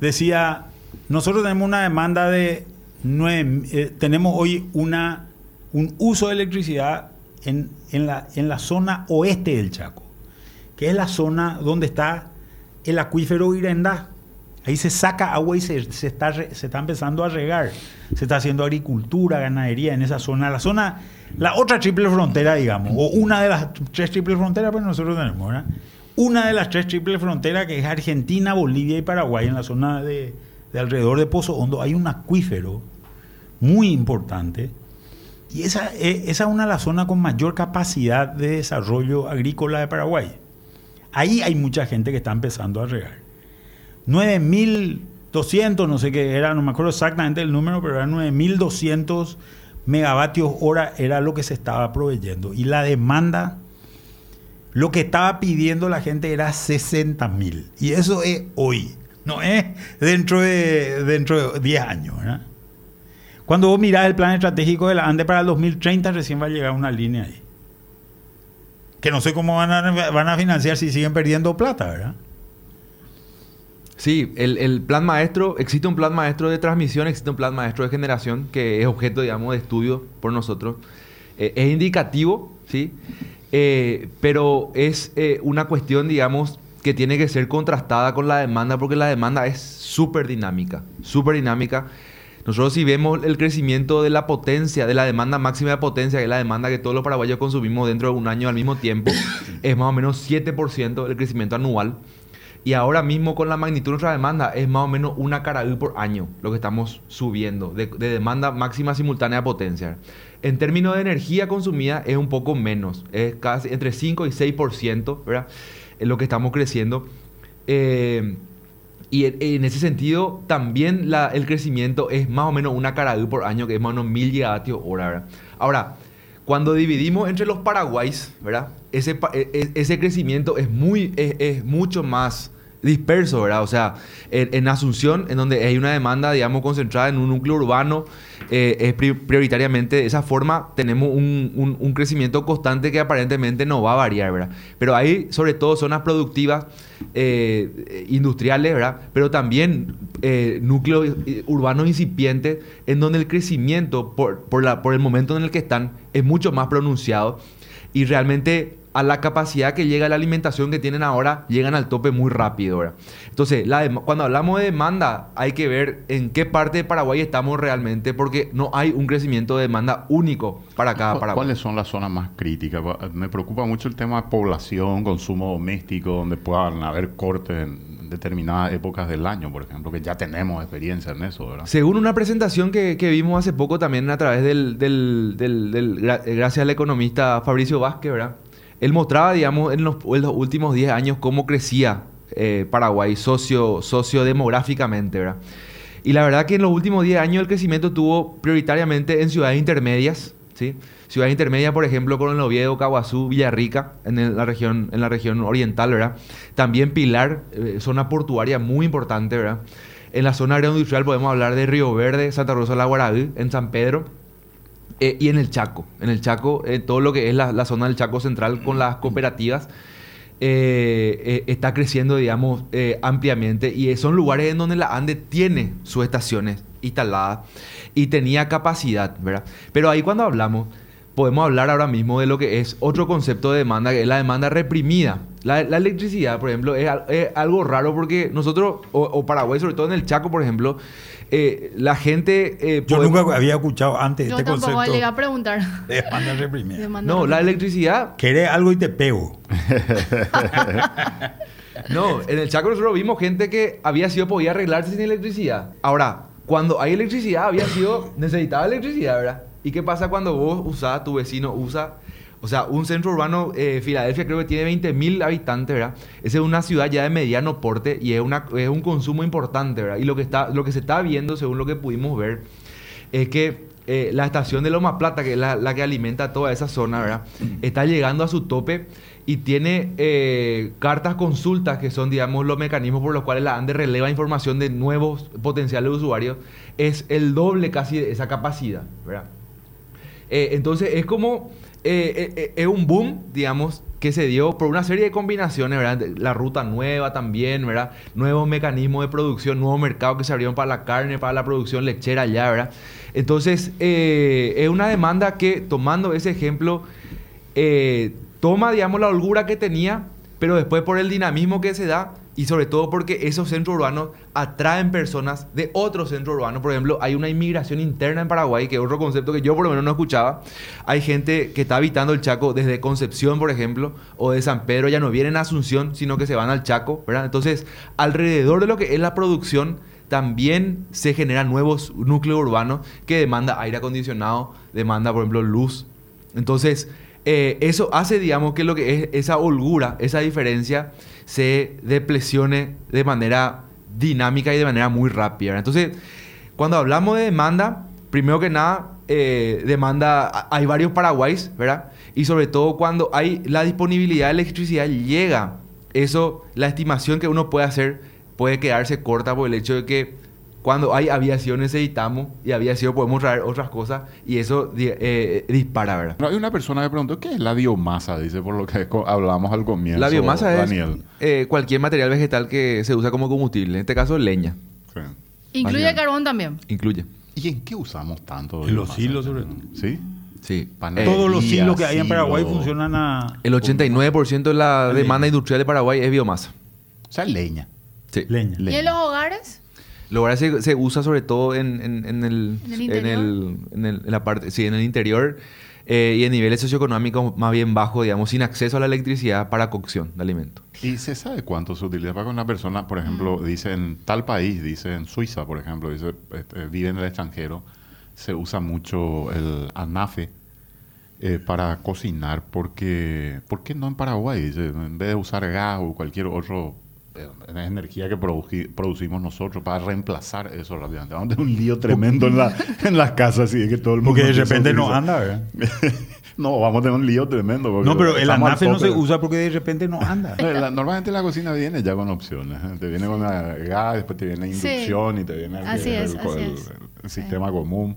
Decía, nosotros tenemos una demanda de nueve, eh, tenemos hoy una un uso de electricidad en, en la, en la zona oeste del Chaco, que es la zona donde está el acuífero Irendá. Ahí se saca agua y se, se está, se está empezando a regar. Se está haciendo agricultura, ganadería en esa zona. La zona, la otra triple frontera, digamos, o una de las tres triple fronteras, pues nosotros tenemos, ¿verdad? Una de las tres triple fronteras que es Argentina, Bolivia y Paraguay, en la zona de, de alrededor de Pozo Hondo, hay un acuífero muy importante. Y esa, eh, esa es una de las zonas con mayor capacidad de desarrollo agrícola de Paraguay. Ahí hay mucha gente que está empezando a regar. 9.200, no sé qué era, no me acuerdo exactamente el número, pero era 9.200 megavatios hora era lo que se estaba proveyendo. Y la demanda, lo que estaba pidiendo la gente era 60.000. Y eso es hoy, no es dentro de, dentro de 10 años. ¿verdad? Cuando vos mirás el plan estratégico de la ANDE para el 2030, recién va a llegar una línea ahí. Que no sé cómo van a, van a financiar si siguen perdiendo plata, ¿verdad? Sí, el, el plan maestro, existe un plan maestro de transmisión, existe un plan maestro de generación que es objeto, digamos, de estudio por nosotros. Eh, es indicativo, ¿sí? Eh, pero es eh, una cuestión, digamos, que tiene que ser contrastada con la demanda porque la demanda es súper dinámica, súper dinámica. Nosotros si vemos el crecimiento de la potencia, de la demanda máxima de potencia, que es la demanda que todos los paraguayos consumimos dentro de un año al mismo tiempo, es más o menos 7% el crecimiento anual. Y ahora mismo con la magnitud de nuestra demanda es más o menos una caraú por año lo que estamos subiendo de, de demanda máxima simultánea de potencia. En términos de energía consumida es un poco menos, es casi entre 5 y 6%, ¿verdad? Es lo que estamos creciendo. Eh, y en, ese sentido también el crecimiento es más o menos una caraú por año, que es más o menos 1000 gigavatios hora. Ahora, cuando dividimos entre los paraguayos, ¿verdad? Ese, e- e- ese crecimiento es, muy, es mucho más disperso, ¿verdad? O sea, en, Asunción, en donde hay una demanda, digamos, concentrada en un núcleo urbano, eh, es pri- prioritariamente de esa forma, tenemos un, un- crecimiento constante que aparentemente no va a variar, ¿verdad? Pero hay, sobre todo, zonas productivas, eh, industriales, ¿verdad? Pero también eh, núcleos urbanos incipientes, en donde el crecimiento, por, por, la, por el momento en el que están, es mucho más pronunciado y realmente a la capacidad que llega la alimentación que tienen ahora, llegan al tope muy rápido. ¿verdad? Entonces, la cuando hablamos de demanda, hay que ver en qué parte de Paraguay estamos realmente, porque no hay un crecimiento de demanda único para cada ¿Cu- Paraguay. ¿Cuáles son las zonas más críticas? Me preocupa mucho el tema de población, consumo doméstico, donde puedan haber cortes en determinadas épocas del año, por ejemplo, que ya tenemos experiencia en eso, ¿verdad? Según una presentación que, que vimos hace poco también a través del, del- del- del- gra- eh, gracias al economista Fabricio Vázquez, ¿verdad? Él mostraba, digamos, en los, últimos 10 años cómo crecía eh, Paraguay socio, sociodemográficamente, ¿verdad? Y la verdad que en los últimos 10 años el crecimiento tuvo prioritariamente en ciudades intermedias, ¿sí? Ciudades intermedias, por ejemplo, Coronel Oviedo, Caguazú, Villarrica, en el- la región, en la región oriental, ¿verdad? También Pilar, eh, zona portuaria muy importante, ¿verdad? En la zona agroindustrial podemos hablar de Río Verde, Santa Rosa la Guaraví, en San Pedro eh, y en el Chaco. En el Chaco, eh, todo lo que es la, la zona del Chaco Central con las cooperativas eh, eh, está creciendo, digamos, ampliamente. Y son lugares en donde la ANDE tiene sus estaciones instaladas y tenía capacidad, ¿verdad? Pero ahí cuando hablamos, podemos hablar ahora mismo de lo que es otro concepto de demanda, que es la demanda reprimida. La, electricidad, por ejemplo, es, al- es algo raro porque nosotros, o Paraguay, sobre todo en el Chaco, por ejemplo, eh, la gente... eh, Yo nunca había escuchado antes Yo este tampoco concepto le iba a preguntar. de demanda reprimida. Demanda No, la electricidad Querés algo y te pego. No, en el Chaco nosotros vimos gente que había sido, podía arreglarse sin electricidad. Ahora, cuando hay electricidad, había sido, necesitaba electricidad, ¿verdad? ¿Y qué pasa cuando vos usás, tu vecino usa, o sea, un centro urbano, eh, Filadelfia creo que tiene 20 mil habitantes, ¿verdad? Esa es una ciudad ya de mediano porte y es, una, es un consumo importante, ¿verdad? Y lo que, está, lo que se está viendo, según lo que pudimos ver, es que eh, la estación de Loma Plata, que es la, la que alimenta toda esa zona, ¿verdad? Está llegando a su tope y tiene eh, cartas consultas, que son, digamos, los mecanismos por los cuales la ANDE releva información de nuevos potenciales usuarios, es el doble casi de esa capacidad, ¿verdad? Eh, entonces es como, eh, eh, eh, es un boom, digamos, que se dio por una serie de combinaciones, ¿verdad? La ruta nueva también, ¿verdad? Nuevos mecanismos de producción, nuevos mercados que se abrieron para la carne, para la producción lechera allá, ¿verdad? Entonces, eh, es una demanda que, tomando ese ejemplo, eh, toma, digamos, la holgura que tenía, pero después por el dinamismo que se da y sobre todo porque esos centros urbanos atraen personas de otros centros urbanos. Por ejemplo, hay una inmigración interna en Paraguay, que es otro concepto que yo por lo menos no escuchaba. Hay gente que está habitando el Chaco desde Concepción, por ejemplo, o de San Pedro, ya no vienen a Asunción, sino que se van al Chaco. Entonces, alrededor de lo que es la producción, también se generan nuevos núcleos urbanos que demanda aire acondicionado, demanda, por ejemplo, luz. Entonces, eh, eso hace, digamos, que lo que es esa holgura, esa diferencia, se depresione de manera dinámica y de manera muy rápida. Entonces, cuando hablamos de demanda, primero que nada, eh, demanda, hay varios paraguayos, ¿verdad? Y sobre todo cuando hay la disponibilidad de electricidad, llega eso, la estimación que uno puede hacer puede quedarse corta por el hecho de que cuando hay aviación necesitamos y aviación podemos traer otras cosas y eso eh, dispara, ¿verdad? No, hay una persona que preguntó, ¿qué es la biomasa? Dice, por lo que hablamos al comienzo. La biomasa Daniel. es eh, cualquier material vegetal que se usa como combustible. En este caso, leña. Sí. Incluye Daniel. carbón también. Incluye. ¿Y en qué usamos tanto? En los hilos, sobre todo. ¿Sí? Sí. Panadería, Todos los hilos que hay en Paraguay silo. funcionan a El 89% de la Leña. demanda industrial de Paraguay es biomasa. O sea, leña. Sí. leña. Leña. ¿Y en los hogares? Lo que se, se usa sobre todo en, en- en el, ¿En el en, interior? el- en el- en la parte, sí, en el interior eh, y en niveles socioeconómicos más bien bajos, digamos, sin acceso a la electricidad para cocción de alimentos. ¿Y se sabe cuánto se utiliza? Para que una persona, por ejemplo, dice en tal país, dice en Suiza, por ejemplo, dice, este, vive en el extranjero, se usa mucho el anafe eh, para cocinar, porque ¿por qué no en Paraguay? Dice, en vez de usar gas o cualquier otro eh, energía que produji- producimos nosotros para reemplazar eso rápidamente. Vamos a tener un lío tremendo en, la, en las casas, así de que todo el mundo Porque de repente no anda, ¿verdad? No, vamos a tener un lío tremendo. No, pero el anafe no se usa porque de repente no anda. Eh, la- normalmente la cocina viene ya con opciones. ¿eh? Te viene con la gas, después te viene Sí. inducción y te viene el, Así es, el- así el- es. el sistema común.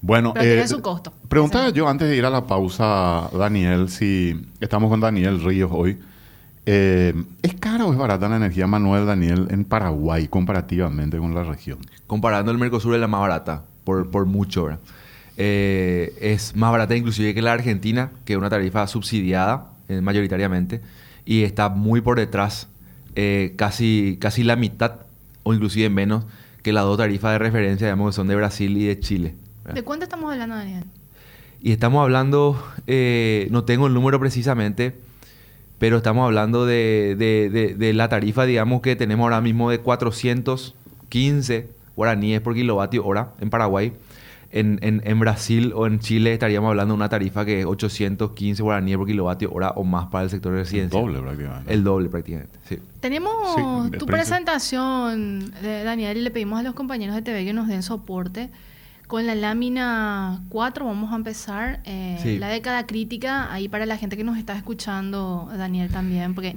Bueno, Pero tiene su costo. Preguntaba Sí. yo antes de ir a la pausa, Daniel, si estamos con Daniel Ríos hoy. Eh, ¿Es cara o es barata la energía manual, Daniel, en Paraguay comparativamente con la región? Comparando el Mercosur es la más barata, por, por mucho, ¿verdad? Eh, es más barata inclusive que la Argentina, que es una tarifa subsidiada eh, mayoritariamente, y está muy por detrás, eh, casi, casi la mitad o inclusive menos que las dos tarifas de referencia, digamos, que son de Brasil y de Chile. ¿verdad? ¿De cuánto estamos hablando, Daniel? Y estamos hablando, eh, no tengo el número precisamente, pero estamos hablando de, de- de- de la tarifa, digamos, que tenemos ahora mismo de 415 guaraníes por kilovatio hora en Paraguay. En, en- en Brasil o en Chile estaríamos hablando de una tarifa que es 815 guaraníes por kilovatio hora o más para el sector El residencial. doble prácticamente. El doble prácticamente, sí. Tenemos Sí, el tu presentación, de Daniel, y le pedimos a los compañeros de TV que nos den soporte. Con la lámina 4 vamos a empezar eh, Sí. la década crítica, ahí para la gente que nos está escuchando, Daniel, también, porque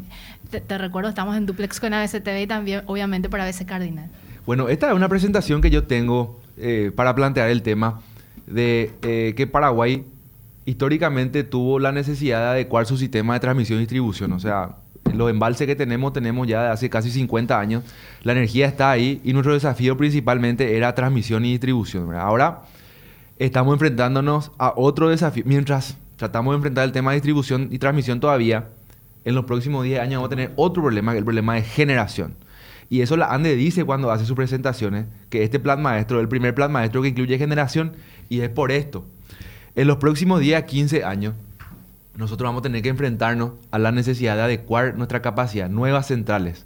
te, te recuerdo, estamos en duplex con ABC TV y también, obviamente, para ABC Cardinal. Bueno, esta es una presentación que yo tengo eh, para plantear el tema de eh, que Paraguay históricamente tuvo la necesidad de adecuar su sistema de transmisión y distribución. O sea, los embalses que tenemos, tenemos ya de hace casi 50 años. La energía está ahí y nuestro desafío principalmente era transmisión y distribución. Ahora estamos enfrentándonos a otro desafío. Mientras tratamos de enfrentar el tema de distribución y transmisión todavía, en los próximos 10 años vamos a tener otro problema, que el problema de generación. Y eso la ANDE dice cuando hace sus presentaciones, que este plan maestro es el primer plan maestro que incluye generación, y es por esto. En los próximos 10 a 15 años, nosotros vamos a tener que enfrentarnos a la necesidad de adecuar nuestra capacidad, nuevas centrales.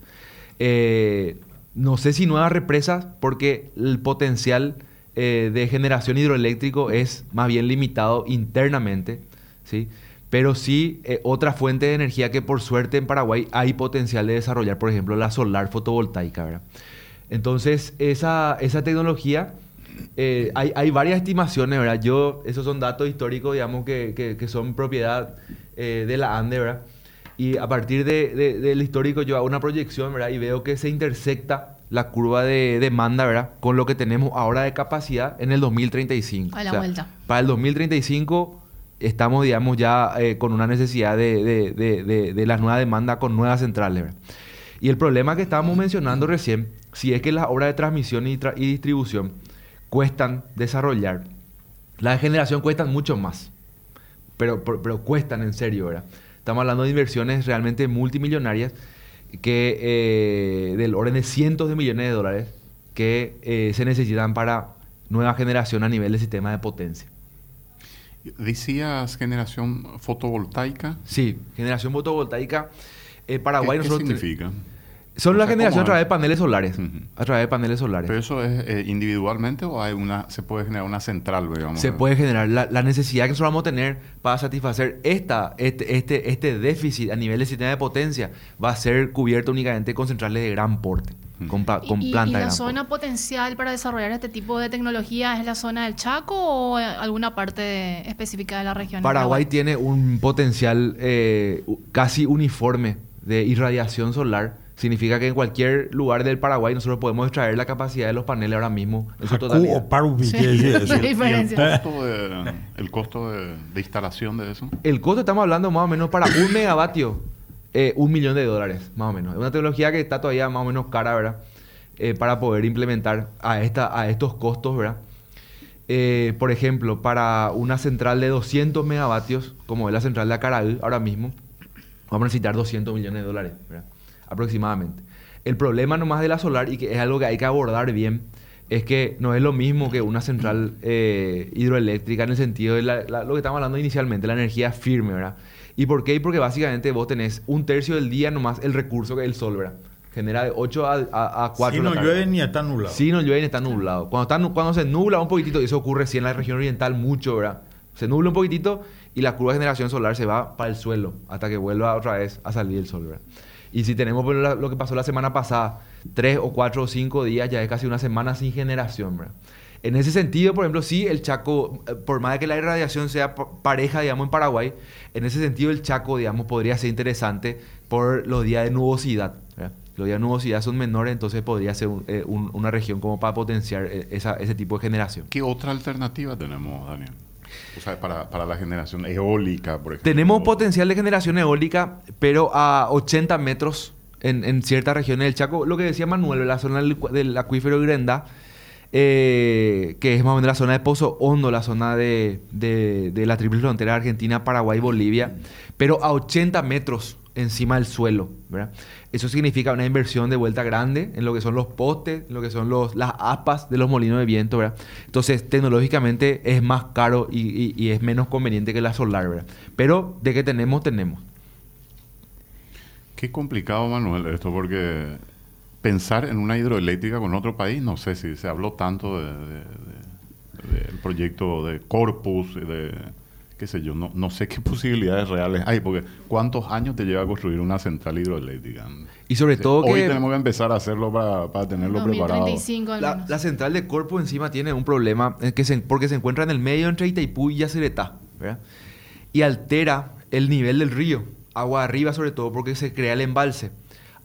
Eh, no sé si nuevas represas, porque el potencial eh, de generación hidroeléctrico es más bien limitado internamente, ¿sí? Pero sí eh, otra fuente de energía que por suerte en Paraguay hay potencial de desarrollar, por ejemplo, la solar fotovoltaica, ¿verdad? Entonces, esa, esa tecnología, eh, hay, hay varias estimaciones, ¿verdad? Yo, esos son datos históricos, digamos, que, que- que son propiedad eh, de la ANDE, ¿verdad? Y a partir de- de- del histórico yo hago una proyección, ¿verdad? Y veo que se intersecta la curva de demanda, ¿verdad? Con lo que tenemos ahora de capacidad en el 2035. A la vuelta. Para el 2035 estamos, digamos, ya eh, con una necesidad de, de, de, de- de la nueva demanda con nuevas centrales, ¿verdad? Y el problema que estábamos mencionando recién, si es que las obras de transmisión y, tra- y distribución cuestan desarrollar, de generación cuestan mucho más, pero, pero, pero cuestan en serio, ¿verdad? Estamos hablando de inversiones realmente multimillonarias que eh, del orden de cientos de millones de dólares que eh, se necesitan para nueva generación a nivel de sistema de potencia. Decías generación fotovoltaica. Sí, generación fotovoltaica. Eh, ¿Qué, Paraguay qué nosotros significa? Son O la sea, generación a ¿cómo través de es? paneles solares. Ujú. A través de paneles solares. ¿Pero eso es eh, individualmente o hay una, se puede generar una central, digamos? se puede generar la, la necesidad que nosotros vamos a tener para satisfacer esta, este, este, este déficit a nivel del sistema de potencia va a ser cubierto únicamente con centrales de gran porte, con, pla- ¿Y- con y, y de la zona porte. potencial para desarrollar este tipo de tecnología es la zona del Chaco o alguna parte específica de la región? de Paraguay tiene un potencial eh, casi uniforme de irradiación solar. Significa que en cualquier lugar del Paraguay nosotros podemos extraer la capacidad de los paneles ahora mismo en su Haku totalidad. o Parubi, Sí. ¿qué decir La eso? ¿Y el costo, de, el costo de, de instalación de eso? El costo estamos hablando más o menos para un megavatio, eh, un millón de dólares, más o menos. Es una tecnología que está todavía más o menos cara, ¿verdad? Eh, para poder implementar a, esta, a estos costos, ¿verdad? Eh, por ejemplo, para una central de 200 megavatios, como es la central de Acaraú ahora mismo, vamos a necesitar 200 millones de dólares, ¿verdad? Aproximadamente. El problema nomás de la solar, y que es algo que hay que abordar bien, es que no es lo mismo que una central eh, hidroeléctrica en el sentido de la- la- lo que estamos hablando inicialmente, la energía firme, ¿verdad? ¿Y por qué? Porque básicamente vos tenés un tercio del día nomás el recurso que el sol, ¿verdad? Genera de 8 a, a, a 4 Si no llueve ni está nublado. Si no llueve y está nublado. Cuando, está, cuando se nubla un poquitito, y eso ocurre sí en la región oriental mucho, ¿verdad? Se nubla un poquitito y la curva de generación solar se va para el suelo hasta que vuelva otra vez a salir el sol, ¿verdad? Y si tenemos lo que pasó la semana pasada, tres o cuatro o cinco días, ya es casi una semana sin generación. En ese sentido, por ejemplo, sí, el Chaco, eh, por más de que la irradiación sea pa- pareja, digamos, en Paraguay, en ese sentido el Chaco, digamos, podría ser interesante por los días de nubosidad. Los días de nubosidad son menores, entonces podría ser eh, un- una región como para potenciar eh, esa- ese tipo de generación. ¿Qué otra alternativa tenemos, Daniel? O sea, para, para la generación eólica, por ejemplo. Tenemos potencial de generación eólica, pero a 80 metros en, en ciertas regiones del Chaco. Lo que decía Manuel, la zona del, del acuífero Grenda, eh, que es más o menos la zona de Pozo Hondo, la zona de, de- de la triple frontera Argentina, Paraguay, Bolivia, pero a 80 metros encima del suelo. ¿verdad? Eso significa una inversión de vuelta grande en lo que son los postes, en lo que son los, las aspas de los molinos de viento. ¿verdad? Entonces, tecnológicamente es más caro y, es menos conveniente que la solar. ¿verdad? Pero de que tenemos, tenemos. Qué complicado, Manuel, esto, porque pensar en una hidroeléctrica con otro país, no sé si se habló tanto de- de- de- del proyecto de Corpus, de qué sé yo, no, no sé qué posibilidades reales hay, porque ¿cuántos años te lleva a construir una central hidroeléctrica? Y sobre todo Hoy que... tenemos que empezar a hacerlo para, para tenerlo preparado. 2035 al La, central de Corpus encima tiene un problema que se- porque se encuentra en el medio entre Itaipú y Yacyretá, ¿verdad? Y altera el nivel del río, agua arriba sobre todo porque se crea el embalse.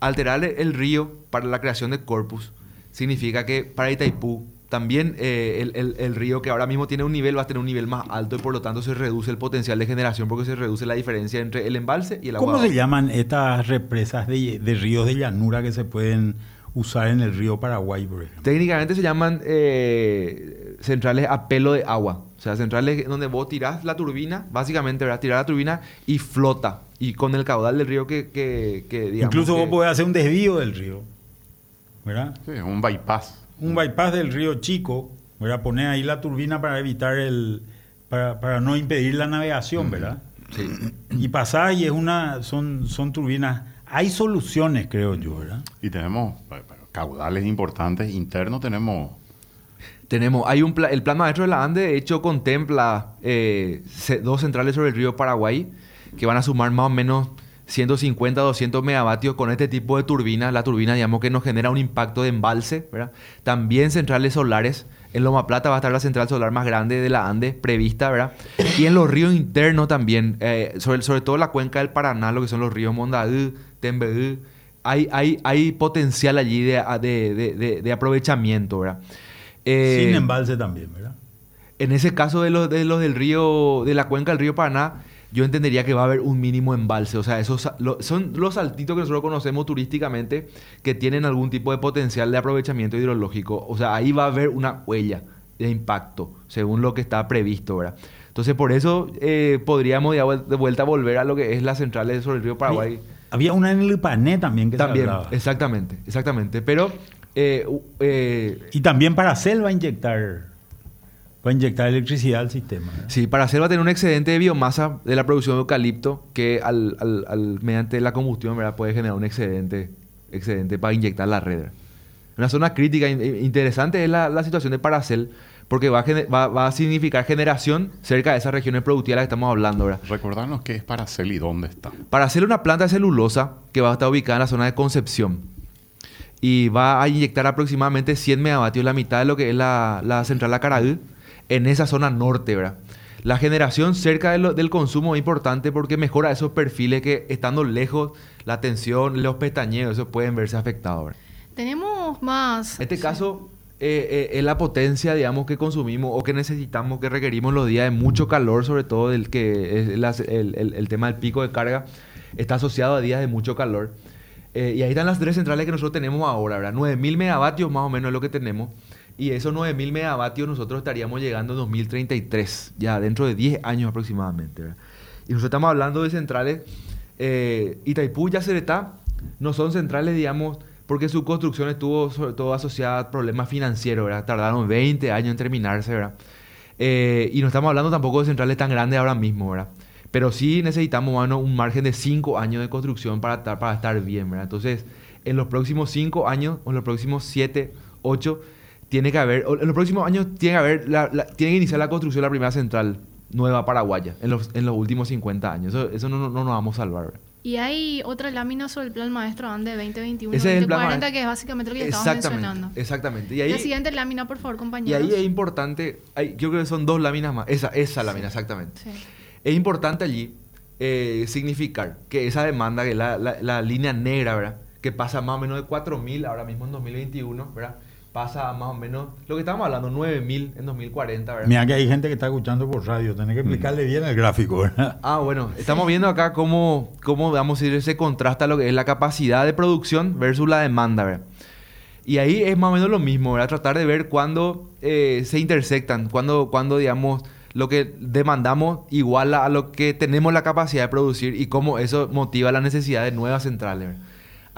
Alterar el río para la creación de Corpus significa que para Itaipú también eh, el, el- el río que ahora mismo tiene un nivel va a tener un nivel más alto y por lo tanto se reduce el potencial de generación porque se reduce la diferencia entre el embalse y el agua. ¿Cómo se llaman estas represas de, de ríos de llanura que se pueden usar en el río Paraguay, por ejemplo? Técnicamente se llaman eh, centrales a pelo de agua. O sea, centrales donde vos tirás la turbina, básicamente, ¿verdad? Tirar la turbina y flota. Y con el caudal del río que, que, que, digamos Incluso que- vos podés hacer un desvío del río, ¿verdad? Sí, un bypass. Un bypass del río Chico, ¿verdad? Poner ahí la turbina para evitar el... para, para no impedir la navegación, ¿verdad? Sí. Y pasar y es una... son, son turbinas... Hay soluciones, creo yo, ¿verdad? Y tenemos caudales importantes internos, tenemos Tenemos, hay un pla- el plan maestro de la ANDE, de hecho, contempla eh, dos centrales sobre el río Paraguay que van a sumar más o menos 150, 200 megavatios con este tipo de turbina. La turbina, digamos, que nos genera un impacto de embalse, ¿verdad? También centrales solares. En Loma Plata va a estar la central solar más grande de la ANDE prevista, ¿verdad? Y en los ríos internos también, eh, sobre, sobre todo la cuenca del Paraná, lo que son los ríos Mondaú, Tembeú, hay, hay, hay potencial allí de, de- de- de- de aprovechamiento, ¿verdad? Eh, Sin embalse también, ¿verdad? en ese caso de los, de los del río, de la cuenca del río Paraná, yo entendería que va a haber un mínimo embalse. O sea, esos lo- son los saltitos que nosotros conocemos turísticamente que tienen algún tipo de potencial de aprovechamiento hidrológico. O sea, ahí va a haber una huella de impacto, según lo que está previsto, ¿verdad? Entonces, por eso eh, podríamos de vuel- de vuelta volver a lo que es las centrales sobre el río Paraguay. Había una en el Ipané también que También, se hablaba. exactamente, exactamente. Pero eh, eh, Y también para Cel va a inyectar... Va a inyectar electricidad al sistema. Sí, para hacer va a tener un excedente de biomasa de la producción de eucalipto que al, al- al- mediante la combustión ¿verdad? puede generar un excedente, excedente para inyectar la red. Una zona crítica in- interesante es la, la situación de Paracel porque va a, gene- va- va a significar generación cerca de esas regiones productivas de las que estamos hablando. ¿verdad? Recordarnos qué es Paracel y dónde está. Para hacer una planta de celulosa que va a estar ubicada en la zona de Concepción y va a inyectar aproximadamente 100 megavatios, la mitad de lo que es la, la central Acaraú, en esa zona norte, ¿verdad? La generación cerca de lo- del consumo es importante porque mejora esos perfiles que estando lejos, la tensión, los pestañeos, eso pueden verse afectados. ¿verdad? Tenemos más. En este caso, eh, eh, es la potencia, digamos, que consumimos o que necesitamos, que requerimos los días de mucho calor, sobre todo el que es la- el, el- el tema del pico de carga, está asociado a días de mucho calor. Eh, y ahí están las tres centrales que nosotros tenemos ahora, ¿verdad? 9.000 megavatios más o menos es lo que tenemos. Y esos 9.000 megavatios nosotros estaríamos llegando en 2033, ya dentro de 10 años aproximadamente. Y nosotros estamos hablando de centrales, eh, Itaipú y Yacyretá no son centrales, digamos, porque su construcción estuvo sobre todo asociada a problemas financieros, ¿verdad? Tardaron 20 años en terminarse, ¿verdad? Eh, y no estamos hablando tampoco de centrales tan grandes ahora mismo, ¿verdad? Pero sí necesitamos más o menos un margen de 5 años de construcción para estar, para estar bien. Entonces, en los próximos 5 años, o en los próximos 7, 8, tiene que haber, en los próximos años tiene que haber, la- la- tiene que iniciar la construcción de la primera central nueva paraguaya, en los, en los últimos 50 años. Eso, eso no, no, no nos vamos a salvar. Y hay otra lámina sobre el plan maestro ANDE 2021 Ese es el plan 2040 maestro. que es básicamente lo que estabas Exactamente, mencionando. exactamente. Y ahí, la siguiente lámina, por favor, y compañeros. ahí es importante, hay- yo creo que son dos láminas más, esa, esa lámina, exactamente. Sí. Es importante allí eh, significar que esa demanda, que la, la- la línea negra, ¿verdad? Que pasa más o menos de 4.000 ahora mismo en 2021, ¿verdad? Pasa a más o menos, lo que estamos hablando, 9.000 en 2040, ¿verdad? Mira que hay gente que está escuchando por radio, tenés que explicarle bien el gráfico, ¿verdad? Ah, bueno, estamos viendo acá cómo, cómo vamos a decir, se contrasta lo que es la capacidad de producción versus la demanda, ¿verdad? Y ahí es más o menos lo mismo, ¿verdad? Tratar de ver cuándo eh, se intersectan, cuándo, cuándo, digamos, lo que demandamos igual a lo que tenemos la capacidad de producir y cómo eso motiva la necesidad de nuevas centrales. ¿verdad?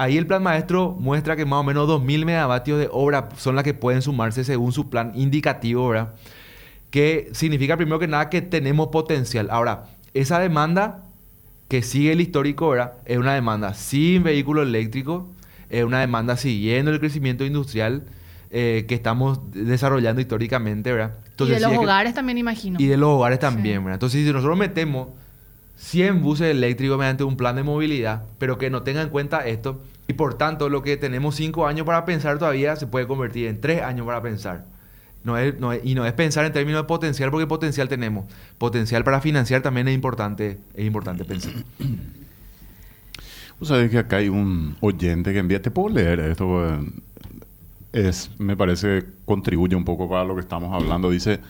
Ahí el plan maestro muestra que más o menos 2.000 megavatios de obra son las que pueden sumarse según su plan indicativo, ¿verdad? Que significa primero que nada que tenemos potencial. Ahora, esa demanda que sigue el histórico, ¿verdad? Es una demanda sin vehículo eléctrico, es una demanda siguiendo el crecimiento industrial eh, que estamos desarrollando históricamente, ¿verdad? y de sí los que- hogares también imagino. y de los hogares también, Sí. ¿verdad? Entonces, si nosotros metemos 100 buses eléctricos mediante un plan de movilidad, pero que no tengan en cuenta esto, y por tanto lo que tenemos 5 años para pensar todavía se puede convertir en 3 años para pensar. No es, no es- y no es pensar en términos de potencial, porque potencial tenemos. Potencial para financiar también es importante, es importante pensar. Vos sabés que acá hay un oyente que envía, te puedo leer esto, eh, es, me parece contribuye un poco para lo que estamos hablando. Dice,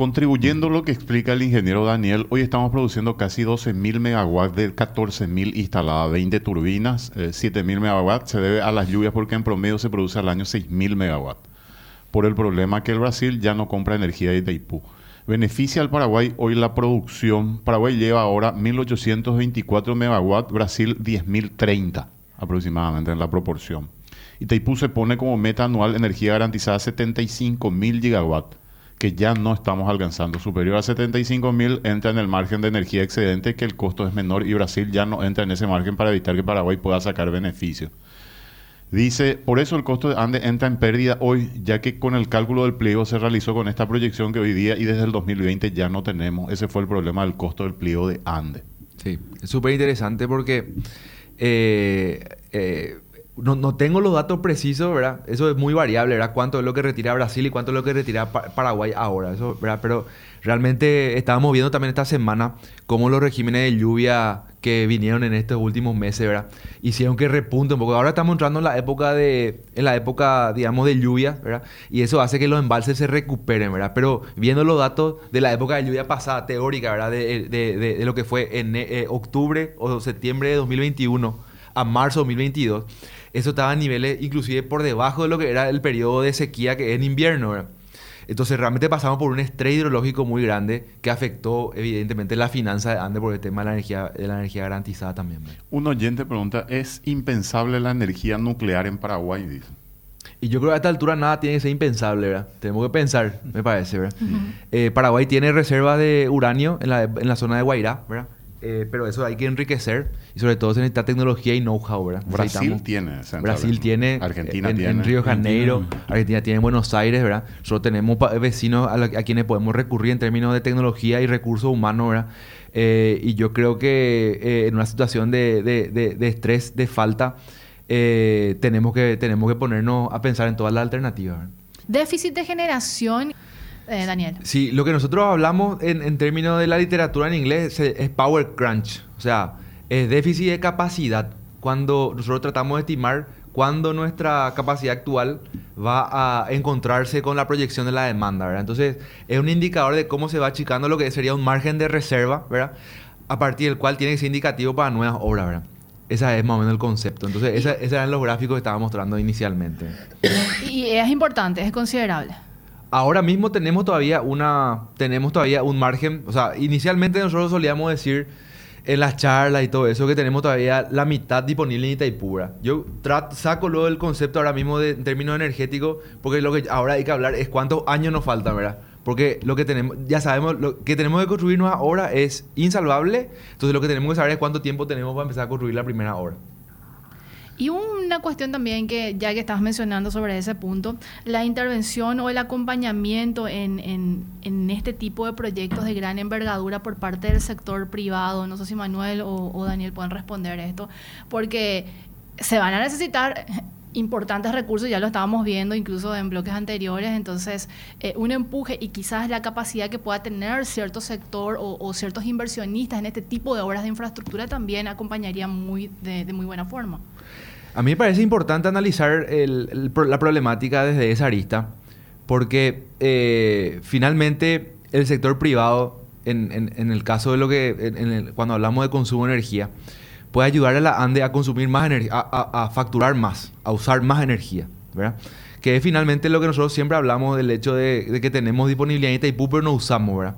contribuyendo lo que explica el ingeniero Daniel, hoy estamos produciendo casi 12.000 megawatts de 14.000 instaladas, 20 turbinas, eh, 7.000 megawatts. Se debe a las lluvias porque en promedio se produce al año 6.000 megawatts. Por el problema que el Brasil ya no compra energía de Itaipú. Beneficia al Paraguay hoy la producción. Paraguay lleva ahora 1.824 megawatts, Brasil 10.030 aproximadamente en la proporción. Itaipú se pone como meta anual energía garantizada 75.000 gigawatts, que ya no estamos alcanzando. Superior a 75.000 entra en el margen de energía excedente, que el costo es menor y Brasil ya no entra en ese margen para evitar que Paraguay pueda sacar beneficios. Dice, por eso el costo de ANDE entra en pérdida hoy, ya que con el cálculo del pliego se realizó con esta proyección que hoy día y desde el 2020 ya no tenemos. Ese fue el problema del costo del pliego de ANDE. Sí, es súper interesante porque eh, eh, no, no tengo los datos precisos, ¿verdad? Eso es muy variable, ¿verdad? Cuánto es lo que retira Brasil y cuánto es lo que retira Pa- Paraguay ahora, eso, ¿verdad? Pero realmente estábamos viendo también esta semana cómo los regímenes de lluvia que vinieron en estos últimos meses, ¿verdad? Hicieron que repunte un poco. Ahora estamos entrando en la época de, en la época, digamos, de lluvia, ¿verdad? Y eso hace que los embalses se recuperen, ¿verdad? Pero viendo los datos de la época de lluvia pasada, teórica, ¿verdad? De, de- lo que fue en eh, octubre o septiembre de 2021 a marzo de 2022, eso estaba a niveles inclusive por debajo de lo que era el periodo de sequía que es en invierno, ¿verdad? Entonces realmente pasamos por un estrés hidrológico muy grande que afectó evidentemente la finanza de Ande por el tema de la energía, de la energía garantizada también. ¿verdad? Un oyente pregunta, ¿es impensable la energía nuclear en Paraguay? Dice. Y yo creo que a esta altura nada tiene que ser impensable, ¿verdad? Tenemos que pensar, me parece, ¿verdad? Eh, Paraguay tiene reservas de uranio en la, en la zona de Guairá, ¿verdad? Eh, pero eso hay que enriquecer y sobre todo se necesita tecnología y know-how, ¿verdad? Brasil tiene. Brasil ¿no? tiene, Argentina en, tiene. en Río de Janeiro, Argentina. Argentina tiene en Buenos Aires, ¿verdad? Nosotros tenemos vecinos a, la- a quienes podemos recurrir en términos de tecnología y recursos humanos, ¿verdad? Eh, y yo creo que eh, en una situación de, de- de- de estrés, de falta, eh, tenemos, que, tenemos que ponernos a pensar en todas las alternativas. Déficit de generación, eh, Daniel. Sí, lo que nosotros hablamos en, en términos de la literatura en inglés es, es power crunch, o sea, es déficit de capacidad. Cuando nosotros tratamos de estimar cuándo nuestra capacidad actual va a encontrarse con la proyección de la demanda, ¿verdad? Entonces, es un indicador de cómo se va achicando lo que sería un margen de reserva, ¿verdad? A partir del cual tiene que ser indicativo para nuevas obras, ¿verdad? Ese es más o menos el concepto. Entonces, esos eran los gráficos que estaba mostrando inicialmente. Y es importante, es considerable. Ahora mismo tenemos todavía una tenemos todavía un margen, o sea, inicialmente nosotros solíamos decir en las charlas y todo eso que tenemos todavía la mitad disponible en Itaipú. ¿verdad? Yo saco luego el concepto ahora mismo de, en términos energéticos, porque lo que ahora hay que hablar es cuántos años nos faltan, ¿verdad? Porque lo que tenemos, ya sabemos, lo que tenemos que construirnos ahora es insalvable, entonces lo que tenemos que saber es cuánto tiempo tenemos para empezar a construir la primera obra. Y una cuestión también que, ya que estabas mencionando sobre ese punto, la intervención o el acompañamiento en, en, este tipo de proyectos de gran envergadura por parte del sector privado. No sé si Manuel o, o Daniel pueden responder esto, porque se van a necesitar importantes recursos, ya lo estábamos viendo incluso en bloques anteriores, entonces eh, un empuje y quizás la capacidad que pueda tener cierto sector o, ciertos inversionistas en este tipo de obras de infraestructura también acompañaría muy de, muy buena forma. A mí me parece importante analizar la problemática desde esa arista, porque eh, finalmente el sector privado, en, el caso de lo que, cuando hablamos de consumo de energía, puede ayudar a la ANDE a consumir más energía, a, facturar más, a usar más energía, ¿verdad? Que es finalmente lo que nosotros siempre hablamos del hecho de, que tenemos disponibilidad en Itaipú, pero no usamos, ¿verdad?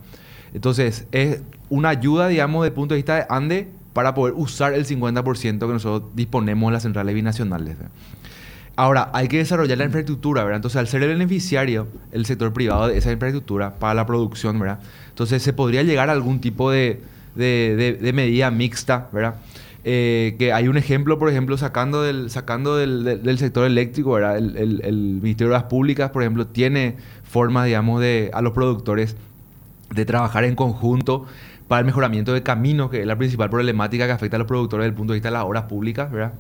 Entonces, es una ayuda, digamos, desde el punto de vista de ANDE para poder usar el 50% que nosotros disponemos en las centrales binacionales. Ahora, hay que desarrollar la infraestructura, ¿verdad? Entonces, al ser el beneficiario, el sector privado de esa infraestructura para la producción, ¿verdad? Entonces, se podría llegar a algún tipo de, de medida mixta, ¿verdad? Eh, que hay un ejemplo, por ejemplo, sacando del, sacando del, sector eléctrico, El, el, Ministerio de las Públicas, por ejemplo, tiene formas, digamos, de a los productores de trabajar en conjunto el mejoramiento de caminos, que es la principal problemática que afecta a los productores desde el punto de vista de las obras públicas, ¿verdad?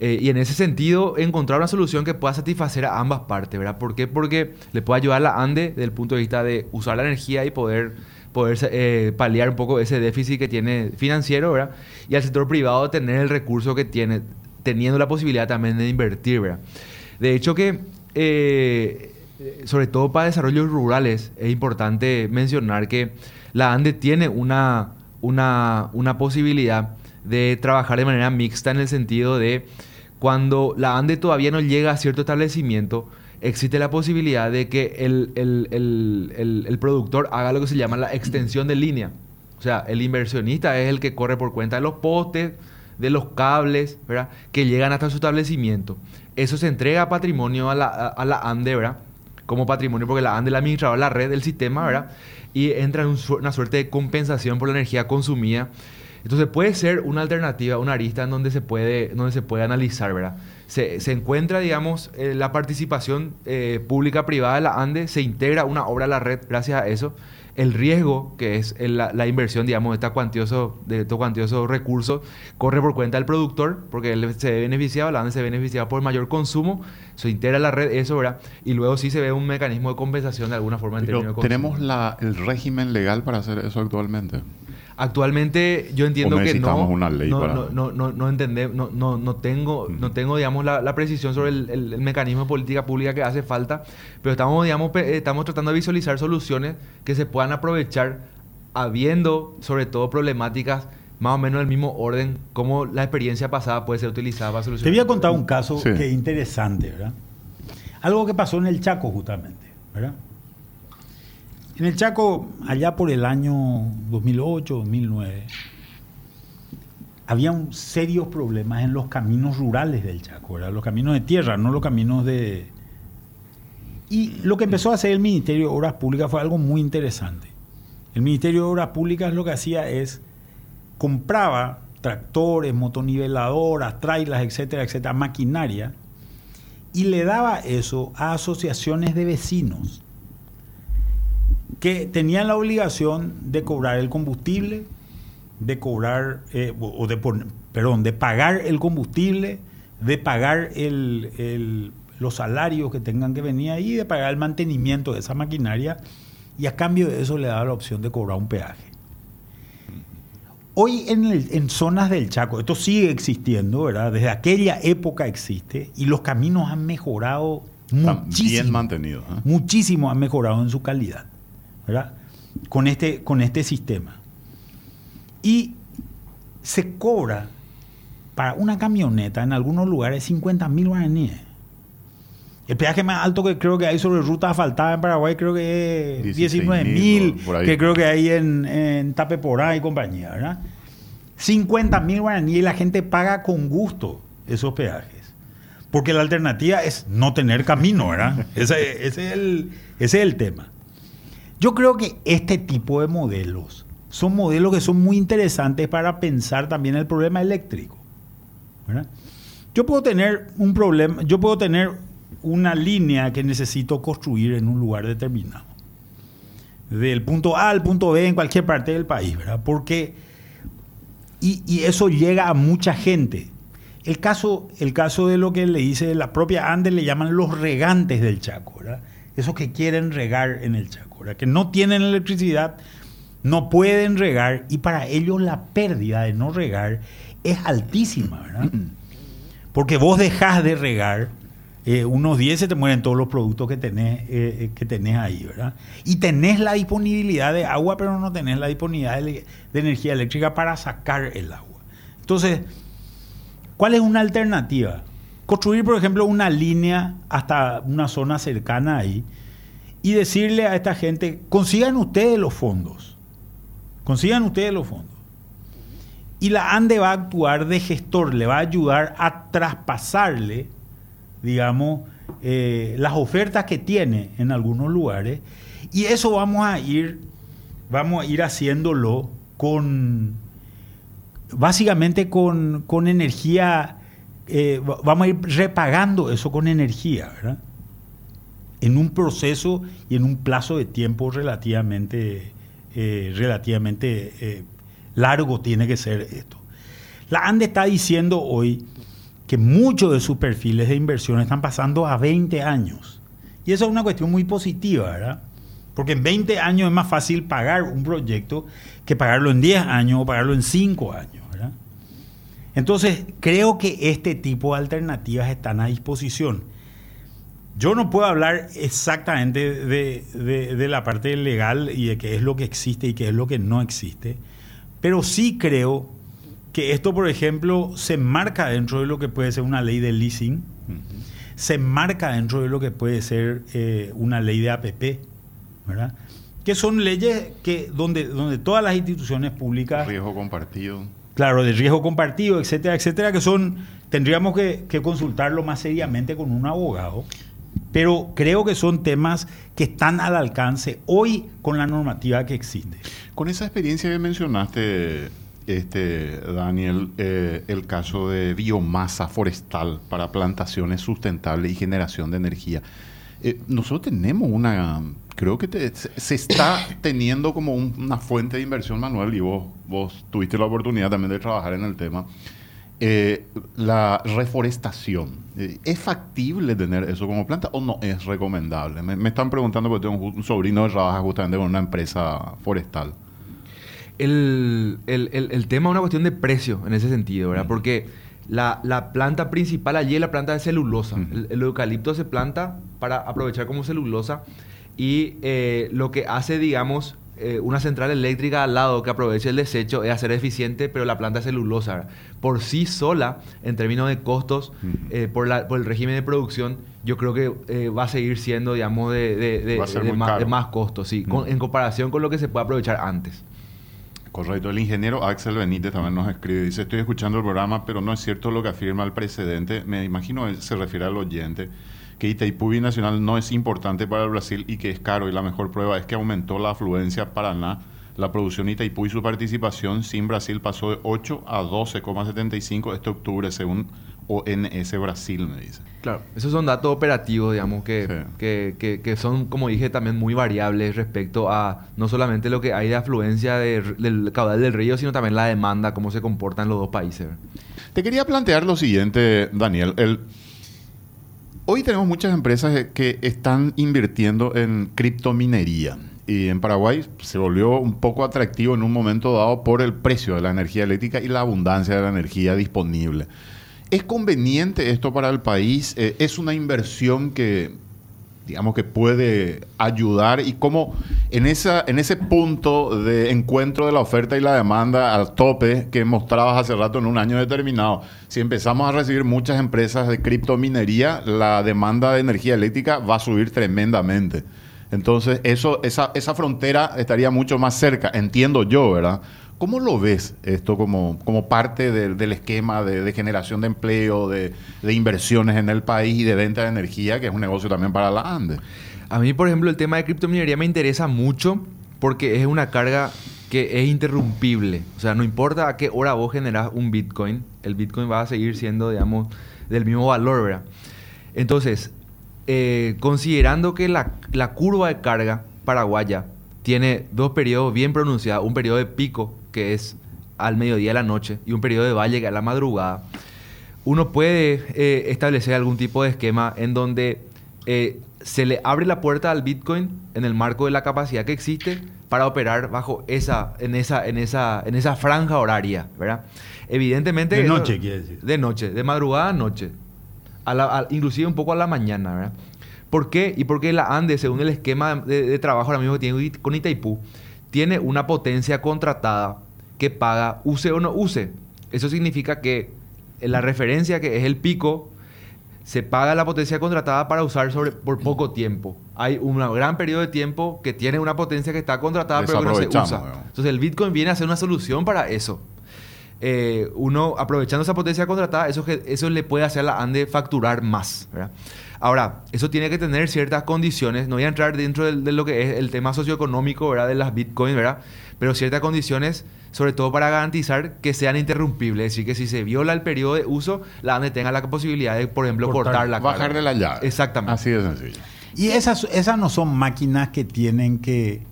Eh, y en ese sentido, encontrar una solución que pueda satisfacer a ambas partes, ¿verdad? ¿Por qué? Porque le puede ayudar a la ANDE desde el punto de vista de usar la energía y poder poder eh, paliar un poco ese déficit que tiene financiero, ¿verdad? Y al sector privado tener el recurso que tiene, teniendo la posibilidad también de invertir, ¿verdad? De hecho que, eh, sobre todo para desarrollos rurales, es importante mencionar que la ANDE tiene una, una, una posibilidad de trabajar de manera mixta en el sentido de cuando la ANDE todavía no llega a cierto establecimiento, existe la posibilidad de que el, el, productor haga lo que se llama la extensión de línea. O sea, el inversionista es el que corre por cuenta de los postes, de los cables, ¿verdad? Que llegan hasta su establecimiento. Eso se entrega a patrimonio a la, a, la ANDE, ¿verdad? Como patrimonio, porque la ANDE la administradora de la red del sistema, ¿verdad? Y entra en una suerte de compensación por la energía consumida. Entonces puede ser una alternativa, una arista en donde se puede, donde se puede analizar, ¿verdad? Se, se encuentra, digamos, eh, la participación eh, pública-privada de la ANDE, se integra una obra a la red gracias a eso. El riesgo, que es la, inversión, digamos, de, esta cuantioso, de estos cuantiosos recursos, corre por cuenta del productor, porque él se ve beneficiado, la ANDE se ve por mayor consumo, se integra la red, eso, ¿verdad? Y luego sí se ve un mecanismo de compensación de alguna forma en términos de ¿Tenemos la, el régimen legal para hacer eso actualmente? Actualmente yo entiendo que no, una ley no, para... no, no, no, no, no, no, no tengo, no tengo digamos, la, precisión sobre el, mecanismo de política pública que hace falta, pero estamos, digamos, estamos tratando de visualizar soluciones que se puedan aprovechar habiendo, sobre todo, problemáticas más o menos del mismo orden, como la experiencia pasada puede ser utilizada para solucionar. Te voy a contar un caso que es interesante, ¿verdad? Algo que pasó en el Chaco, justamente, ¿verdad? En el Chaco, allá por el año 2008, 2009, había un serios problemas en los caminos rurales del Chaco, los caminos de tierra, no los caminos de... Y lo que empezó a hacer el Ministerio de Obras Públicas fue algo muy interesante. El Ministerio de Obras Públicas lo que hacía es compraba tractores, motoniveladoras, trailers, etcétera, etcétera, maquinaria, y le daba eso a asociaciones de vecinos que tenían la obligación de cobrar el combustible, de cobrar, eh, o de, perdón, de pagar el combustible, de pagar los salarios que tengan que venir ahí, de pagar el mantenimiento de esa maquinaria, y a cambio de eso le daba la opción de cobrar un peaje. Hoy en, en, zonas del Chaco, esto sigue existiendo, ¿verdad? Desde aquella época existe y los caminos han mejorado muchísimo. Bien mantenidos. ¿eh? Muchísimo han mejorado en su calidad. Con este, con este sistema. Y se cobra para una camioneta en algunos lugares 50 mil guaraníes. El peaje más alto que creo que hay sobre ruta asfaltada en Paraguay creo que es 19 mil, que creo que hay en, en Tapeporá y compañía, ¿verdad? 50 mil guaraníes y la gente paga con gusto esos peajes. Porque la alternativa es no tener camino, ¿verdad? Ese, ese, es, el, ese es el tema. Yo creo que este tipo de modelos son modelos que son muy interesantes para pensar también el problema eléctrico. Yo puedo tener un problema, yo puedo tener una línea que necesito construir en un lugar determinado. Del punto A al punto B en cualquier parte del país, ¿verdad? Porque, y, y eso llega a mucha gente. El caso, el caso de lo que le dice la propia Andes le llaman los regantes del Chaco, ¿verdad? Esos que quieren regar en el Chaco, ¿verdad? Que no tienen electricidad, no pueden regar y para ellos la pérdida de no regar es altísima, ¿verdad? Porque vos dejás de regar, eh, unos 10 se te mueren todos los productos que tenés, eh, eh, que tenés ahí, ¿verdad? Y tenés la disponibilidad de agua, pero no tenés la disponibilidad de, de energía eléctrica para sacar el agua. Entonces, ¿cuál es una alternativa? Construir, por ejemplo, una línea hasta una zona cercana ahí y decirle a esta gente, consigan ustedes los fondos, consigan ustedes los fondos. Y la ANDE va a actuar de gestor, le va a ayudar a traspasarle, digamos, eh, las ofertas que tiene en algunos lugares. Y eso vamos a ir, vamos a ir haciéndolo con, básicamente con, con energía, eh, vamos a ir repagando eso con energía, ¿verdad? En un proceso y en un plazo de tiempo relativamente, eh, relativamente eh, largo tiene que ser esto. La ANDE está diciendo hoy que muchos de sus perfiles de inversión están pasando a 20 años. Y eso es una cuestión muy positiva, ¿verdad? Porque en 20 años es más fácil pagar un proyecto que pagarlo en 10 años o pagarlo en 5 años. Entonces, creo que este tipo de alternativas están a disposición. Yo no puedo hablar exactamente de, de, de la parte legal y de qué es lo que existe y qué es lo que no existe, pero sí creo que esto, por ejemplo, se marca dentro de lo que puede ser una ley de leasing, uh -huh. se marca dentro de lo que puede ser eh, una ley de APP, ¿verdad? Que son leyes que donde, donde todas las instituciones públicas... Riesgo compartido. Claro, de riesgo compartido, etcétera, etcétera, que son, tendríamos que, consultarlo más seriamente con un abogado, pero creo que son temas que están al alcance hoy con la normativa que existe. Con esa experiencia que mencionaste, este, Daniel, eh, el caso de biomasa forestal para plantaciones sustentables y generación de energía. Eh, nosotros tenemos una, creo que te, se está teniendo como un, una fuente de inversión manual y vos, vos tuviste la oportunidad también de trabajar en el tema. Eh, la reforestación. Eh, ¿Es factible tener eso como planta o no es recomendable? Me, me, están preguntando porque tengo un sobrino que trabaja justamente con una empresa forestal. El, el, el, el tema es una cuestión de precio en ese sentido, ¿verdad? Mm. Porque la, la, planta principal allí es la planta de celulosa. Mm. El, eucalipto se planta para aprovechar como celulosa y eh, lo que hace, digamos, eh, una central eléctrica al lado que aproveche el desecho es hacer eficiente, pero la planta celulosa por sí sola, en términos de costos, uh -huh. eh, por, la, por, el régimen de producción, yo creo que eh, va a seguir siendo, digamos, de, de, de, de más, más, costos, sí, uh -huh. con, en comparación con lo que se puede aprovechar antes. Correcto. El ingeniero Axel Benítez también nos escribe. Dice, estoy escuchando el programa, pero no es cierto lo que afirma el precedente. Me imagino se refiere al oyente que Itaipú Binacional no es importante para el Brasil y que es caro. Y la mejor prueba es que aumentó la afluencia Paraná. La producción Itaipú y su participación sin Brasil pasó de 8 a 12,75 este octubre, según ONS Brasil, me dice. Claro, esos son datos operativos, digamos, que, sí. que, que, que, son, como dije, también muy variables respecto a no solamente lo que hay de afluencia de, del caudal del río, sino también la demanda, cómo se comportan los dos países. Te quería plantear lo siguiente, Daniel. El, Hoy tenemos muchas empresas que están invirtiendo en criptominería. Y en Paraguay se volvió un poco atractivo en un momento dado por el precio de la energía eléctrica y la abundancia de la energía disponible. ¿Es conveniente esto para el país? Eh, ¿Es una inversión que, digamos, que puede ayudar? ¿Y cómo en, esa, en ese punto de encuentro de la oferta y la demanda al tope que mostrabas hace rato en un año determinado, si empezamos a recibir muchas empresas de criptominería, la demanda de energía eléctrica va a subir tremendamente. Entonces, eso, esa, esa frontera estaría mucho más cerca, entiendo yo, ¿verdad? ¿Cómo lo ves esto como, como parte de, del esquema de, generación de empleo, de, inversiones en el país y de venta de energía, que es un negocio también para la ANDE? A mí, por ejemplo, el tema de criptominería me interesa mucho porque es una carga que es interrumpible. O sea, no importa a qué hora vos generás un Bitcoin, el Bitcoin va a seguir siendo, digamos, del mismo valor, ¿verdad? Entonces, eh, considerando que la curva de carga paraguaya tiene dos periodos bien pronunciados, un periodo de pico, que es al mediodía de la noche, y un periodo de valle, a la madrugada, uno puede eh, establecer algún tipo de esquema en donde eh, se le abre la puerta al Bitcoin en el marco de la capacidad que existe para operar bajo esa, en esa, en esa, en esa franja horaria, ¿verdad? Evidentemente... De eso- noche, quiere decir. De noche, de madrugada a noche. A la- a- inclusive un poco a la mañana, ¿verdad? ¿Por qué? Y porque la ANDE, según el esquema de, de trabajo ahora mismo que tiene con Itaipú, tiene una potencia contratada que paga use o no use. Eso significa que la referencia, que es el pico, se paga la potencia contratada para usar sobre, por poco tiempo. Hay un gran periodo de tiempo que tiene una potencia que está contratada pero que no se usa. digamos. Entonces el Bitcoin viene a ser una solución para eso. Eh, uno aprovechando esa potencia contratada, eso, eso le puede hacer a la ANDE facturar más. ¿verdad? Ahora, eso tiene que tener ciertas condiciones. No voy a entrar dentro del- de, lo que es el tema socioeconómico ¿verdad? de las Bitcoin, ¿verdad? pero ciertas condiciones, sobre todo para garantizar que sean interrumpibles. Es decir, que si se viola el periodo de uso, la ANDE tenga la posibilidad de, por ejemplo, Cortar, cortar, la carga. Bajarle la llave. Exactamente. Así de sencillo. Y esas, esas no son máquinas que tienen que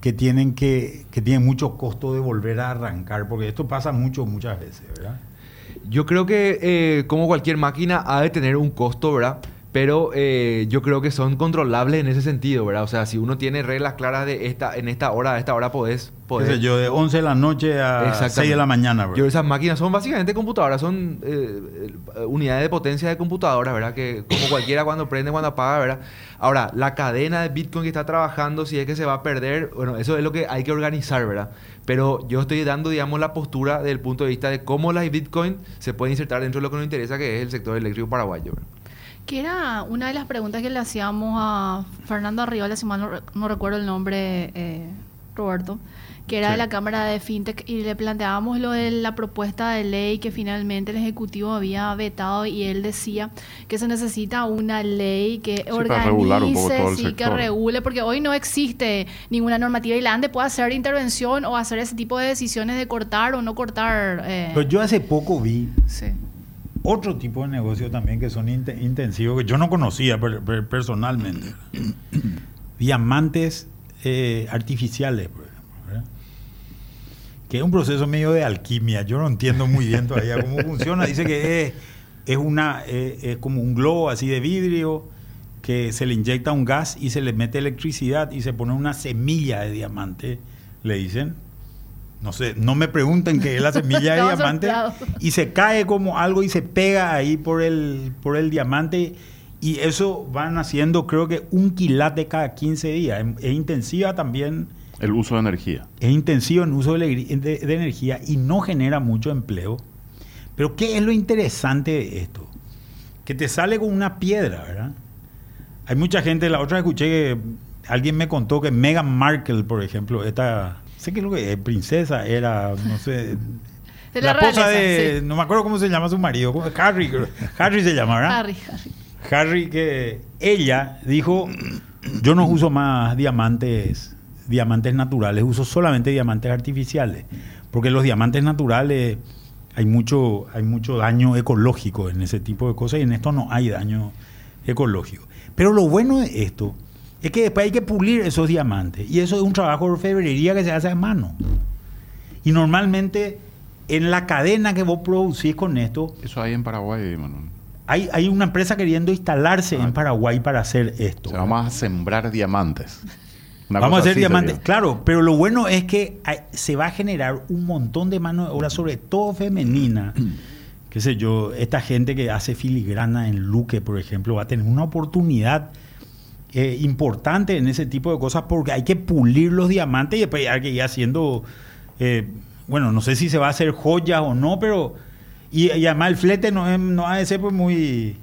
que tienen que, que tienen mucho costo de volver a arrancar, porque esto pasa mucho, muchas veces, ¿verdad? Yo creo que eh, como cualquier máquina ha de tener un costo, ¿verdad? Pero eh, yo creo que son controlables en ese sentido, ¿verdad? O sea, si uno tiene reglas claras de esta, en esta hora, a esta hora podés... Qué podés sé yo, de 11 de la noche a Exactamente. 6 de la mañana, Yo, ¿verdad? esas máquinas son básicamente computadoras, son eh, eh, unidades de potencia de computadoras, ¿verdad? Que como cualquiera cuando prende, cuando apaga, ¿verdad? Ahora, la cadena de Bitcoin que está trabajando, si es que se va a perder, bueno, eso es lo que hay que organizar, ¿verdad? Pero yo estoy dando, digamos, la postura desde el punto de vista de cómo la Bitcoin se puede insertar dentro de lo que nos interesa, que es el sector eléctrico paraguayo, ¿verdad? Que era una de las preguntas que le hacíamos a Fernando Arriola, si mal no, re- no recuerdo el nombre, eh, Roberto, que era Sí. de la Cámara de FinTech, y le planteábamos lo de la propuesta de ley que finalmente el Ejecutivo había vetado, y él decía que se necesita una ley que para regular un poco organice, todo el sí, que regule, porque hoy no existe ninguna normativa y la ANDE puede hacer intervención o hacer ese tipo de decisiones de cortar o no cortar. eh, Pero yo hace poco vi sí. Otro tipo de negocio también que son inte- intensivos, que yo no conocía per- per- personalmente. Diamantes eh, artificiales, por ejemplo, ¿verdad? Que es un proceso medio de alquimia. Yo no entiendo muy bien todavía cómo funciona. Dice que es, es una, eh, es como un globo así de vidrio que se le inyecta un gas y se le mete electricidad y se pone una semilla de diamante, le dicen. No sé, no me pregunten qué es la semilla de diamante. soplado. Y se cae como algo y se pega ahí por el, por el diamante. Y eso van haciendo, creo que un quilate cada 15 días. Es, es intensiva también, El uso de energía. es intensivo en uso de, elegri- de- de energía y no genera mucho empleo. Pero ¿qué es lo interesante de esto? Que te sale con una piedra, ¿verdad? Hay mucha gente, la otra vez escuché que alguien me contó que Meghan Markle, por ejemplo, esta, sé qué es lo que es, princesa, era, no sé, De la, la esposa de, sí. no me acuerdo cómo se llama su marido. Harry. Harry se llama, ¿verdad? Harry, Harry. Harry que ella dijo, yo no uso más diamantes, diamantes naturales, uso solamente diamantes artificiales, porque los diamantes naturales hay mucho, hay mucho daño ecológico en ese tipo de cosas y en esto no hay daño ecológico. Pero lo bueno de esto es que después hay que pulir esos diamantes y eso es un trabajo de orfebrería que se hace a mano. Y normalmente en la cadena que vos producís con esto, Eso hay en Paraguay, Manuel. hay, hay una empresa queriendo instalarse Ah. en Paraguay para hacer esto. O sea, vamos a sembrar diamantes. Una Vamos a hacer diamantes. sería. Claro, pero lo bueno es que hay- se va a generar un montón de mano de obra, sobre todo femenina. Qué sé yo, esta gente que hace filigrana en Luque, por ejemplo, va a tener una oportunidad eh, importante en ese tipo de cosas porque hay que pulir los diamantes y después hay que ir haciendo, eh, bueno, no sé si se va a hacer joyas o no, pero... Y, y además el flete no, es- no ha de ser pues muy,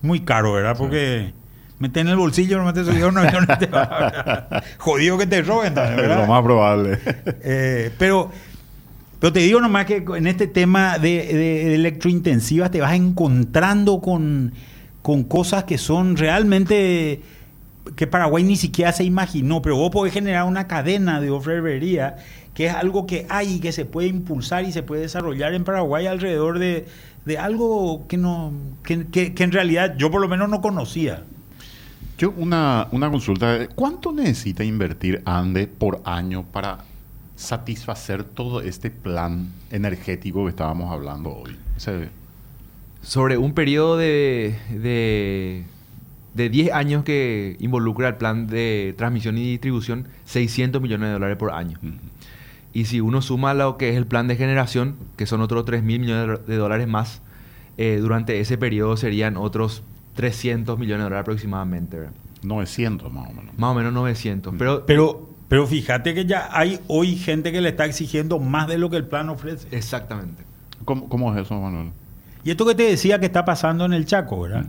muy caro, ¿verdad? Porque meter en el bolsillo, no metes un avión, te va- jodido que te roben también, ¿verdad? lo más probable. Eh, pero, pero te digo nomás que en este tema de, de- de electrointensivas te vas encontrando con, con cosas que son realmente que Paraguay ni siquiera se imaginó, pero vos podés generar una cadena de orfebrería que es algo que hay y que se puede impulsar y se puede desarrollar en Paraguay alrededor de, de algo que, no, que, que- que en realidad yo por lo menos no conocía. Yo una, una consulta. ¿Cuánto necesita invertir ANDE por año para satisfacer todo este plan energético que estábamos hablando hoy? O sea, Sobre un periodo de, de, de 10 años que involucra el plan de transmisión y distribución, 600 millones de dólares por año. Y si uno suma lo que es el plan de generación, que son otros 3 mil millones de dólares más, eh, durante ese periodo serían otros 300 millones de dólares aproximadamente. ¿verdad? 900 más o menos. Más o menos 900. Pero, Pero, pero fíjate que ya hay hoy gente que le está exigiendo más de lo que el plan ofrece. exactamente. ¿Cómo, cómo es eso, Manuel? Y esto que te decía que está pasando en el Chaco, ¿verdad?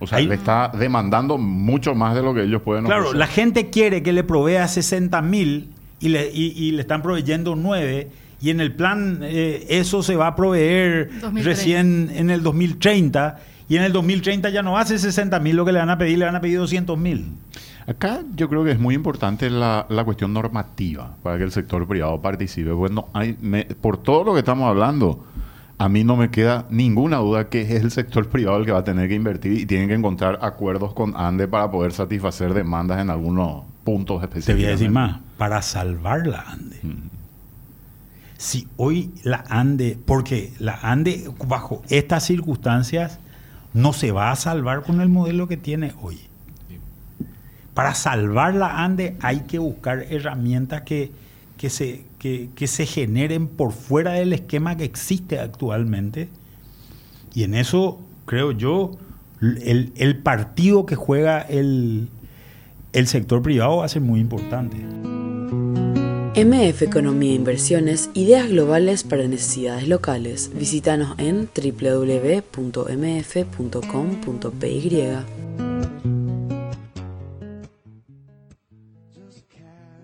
O sea, le está demandando mucho más de lo que ellos pueden Claro, ofrecer. la gente quiere que le provea 60 mil y le, y, y le están proveyendo 9 y en el plan eh, eso se va a proveer 2030. recién en el 2030 y en el 2030 ya no hace 60 mil lo que le van a pedir, le van a pedir 200 mil. Acá yo creo que es muy importante la, la cuestión normativa para que el sector privado participe. Bueno, hay, me- por todo lo que estamos hablando, a mí no me queda ninguna duda que es el sector privado el que va a tener que invertir y tienen que encontrar acuerdos con ANDE para poder satisfacer demandas en algunos puntos específicos. Te voy a decir más, para salvar la ANDE. Si hoy la ANDE, porque la ANDE bajo estas circunstancias no se va a salvar con el modelo que tiene hoy. Para salvar la ANDE hay que buscar herramientas que, que, se, que, que se generen por fuera del esquema que existe actualmente. Y en eso, creo yo, el, el partido que juega el, el sector privado va a ser muy importante. MF Economía e Inversiones, ideas globales para necesidades locales. Visítanos en www.mf.com.py.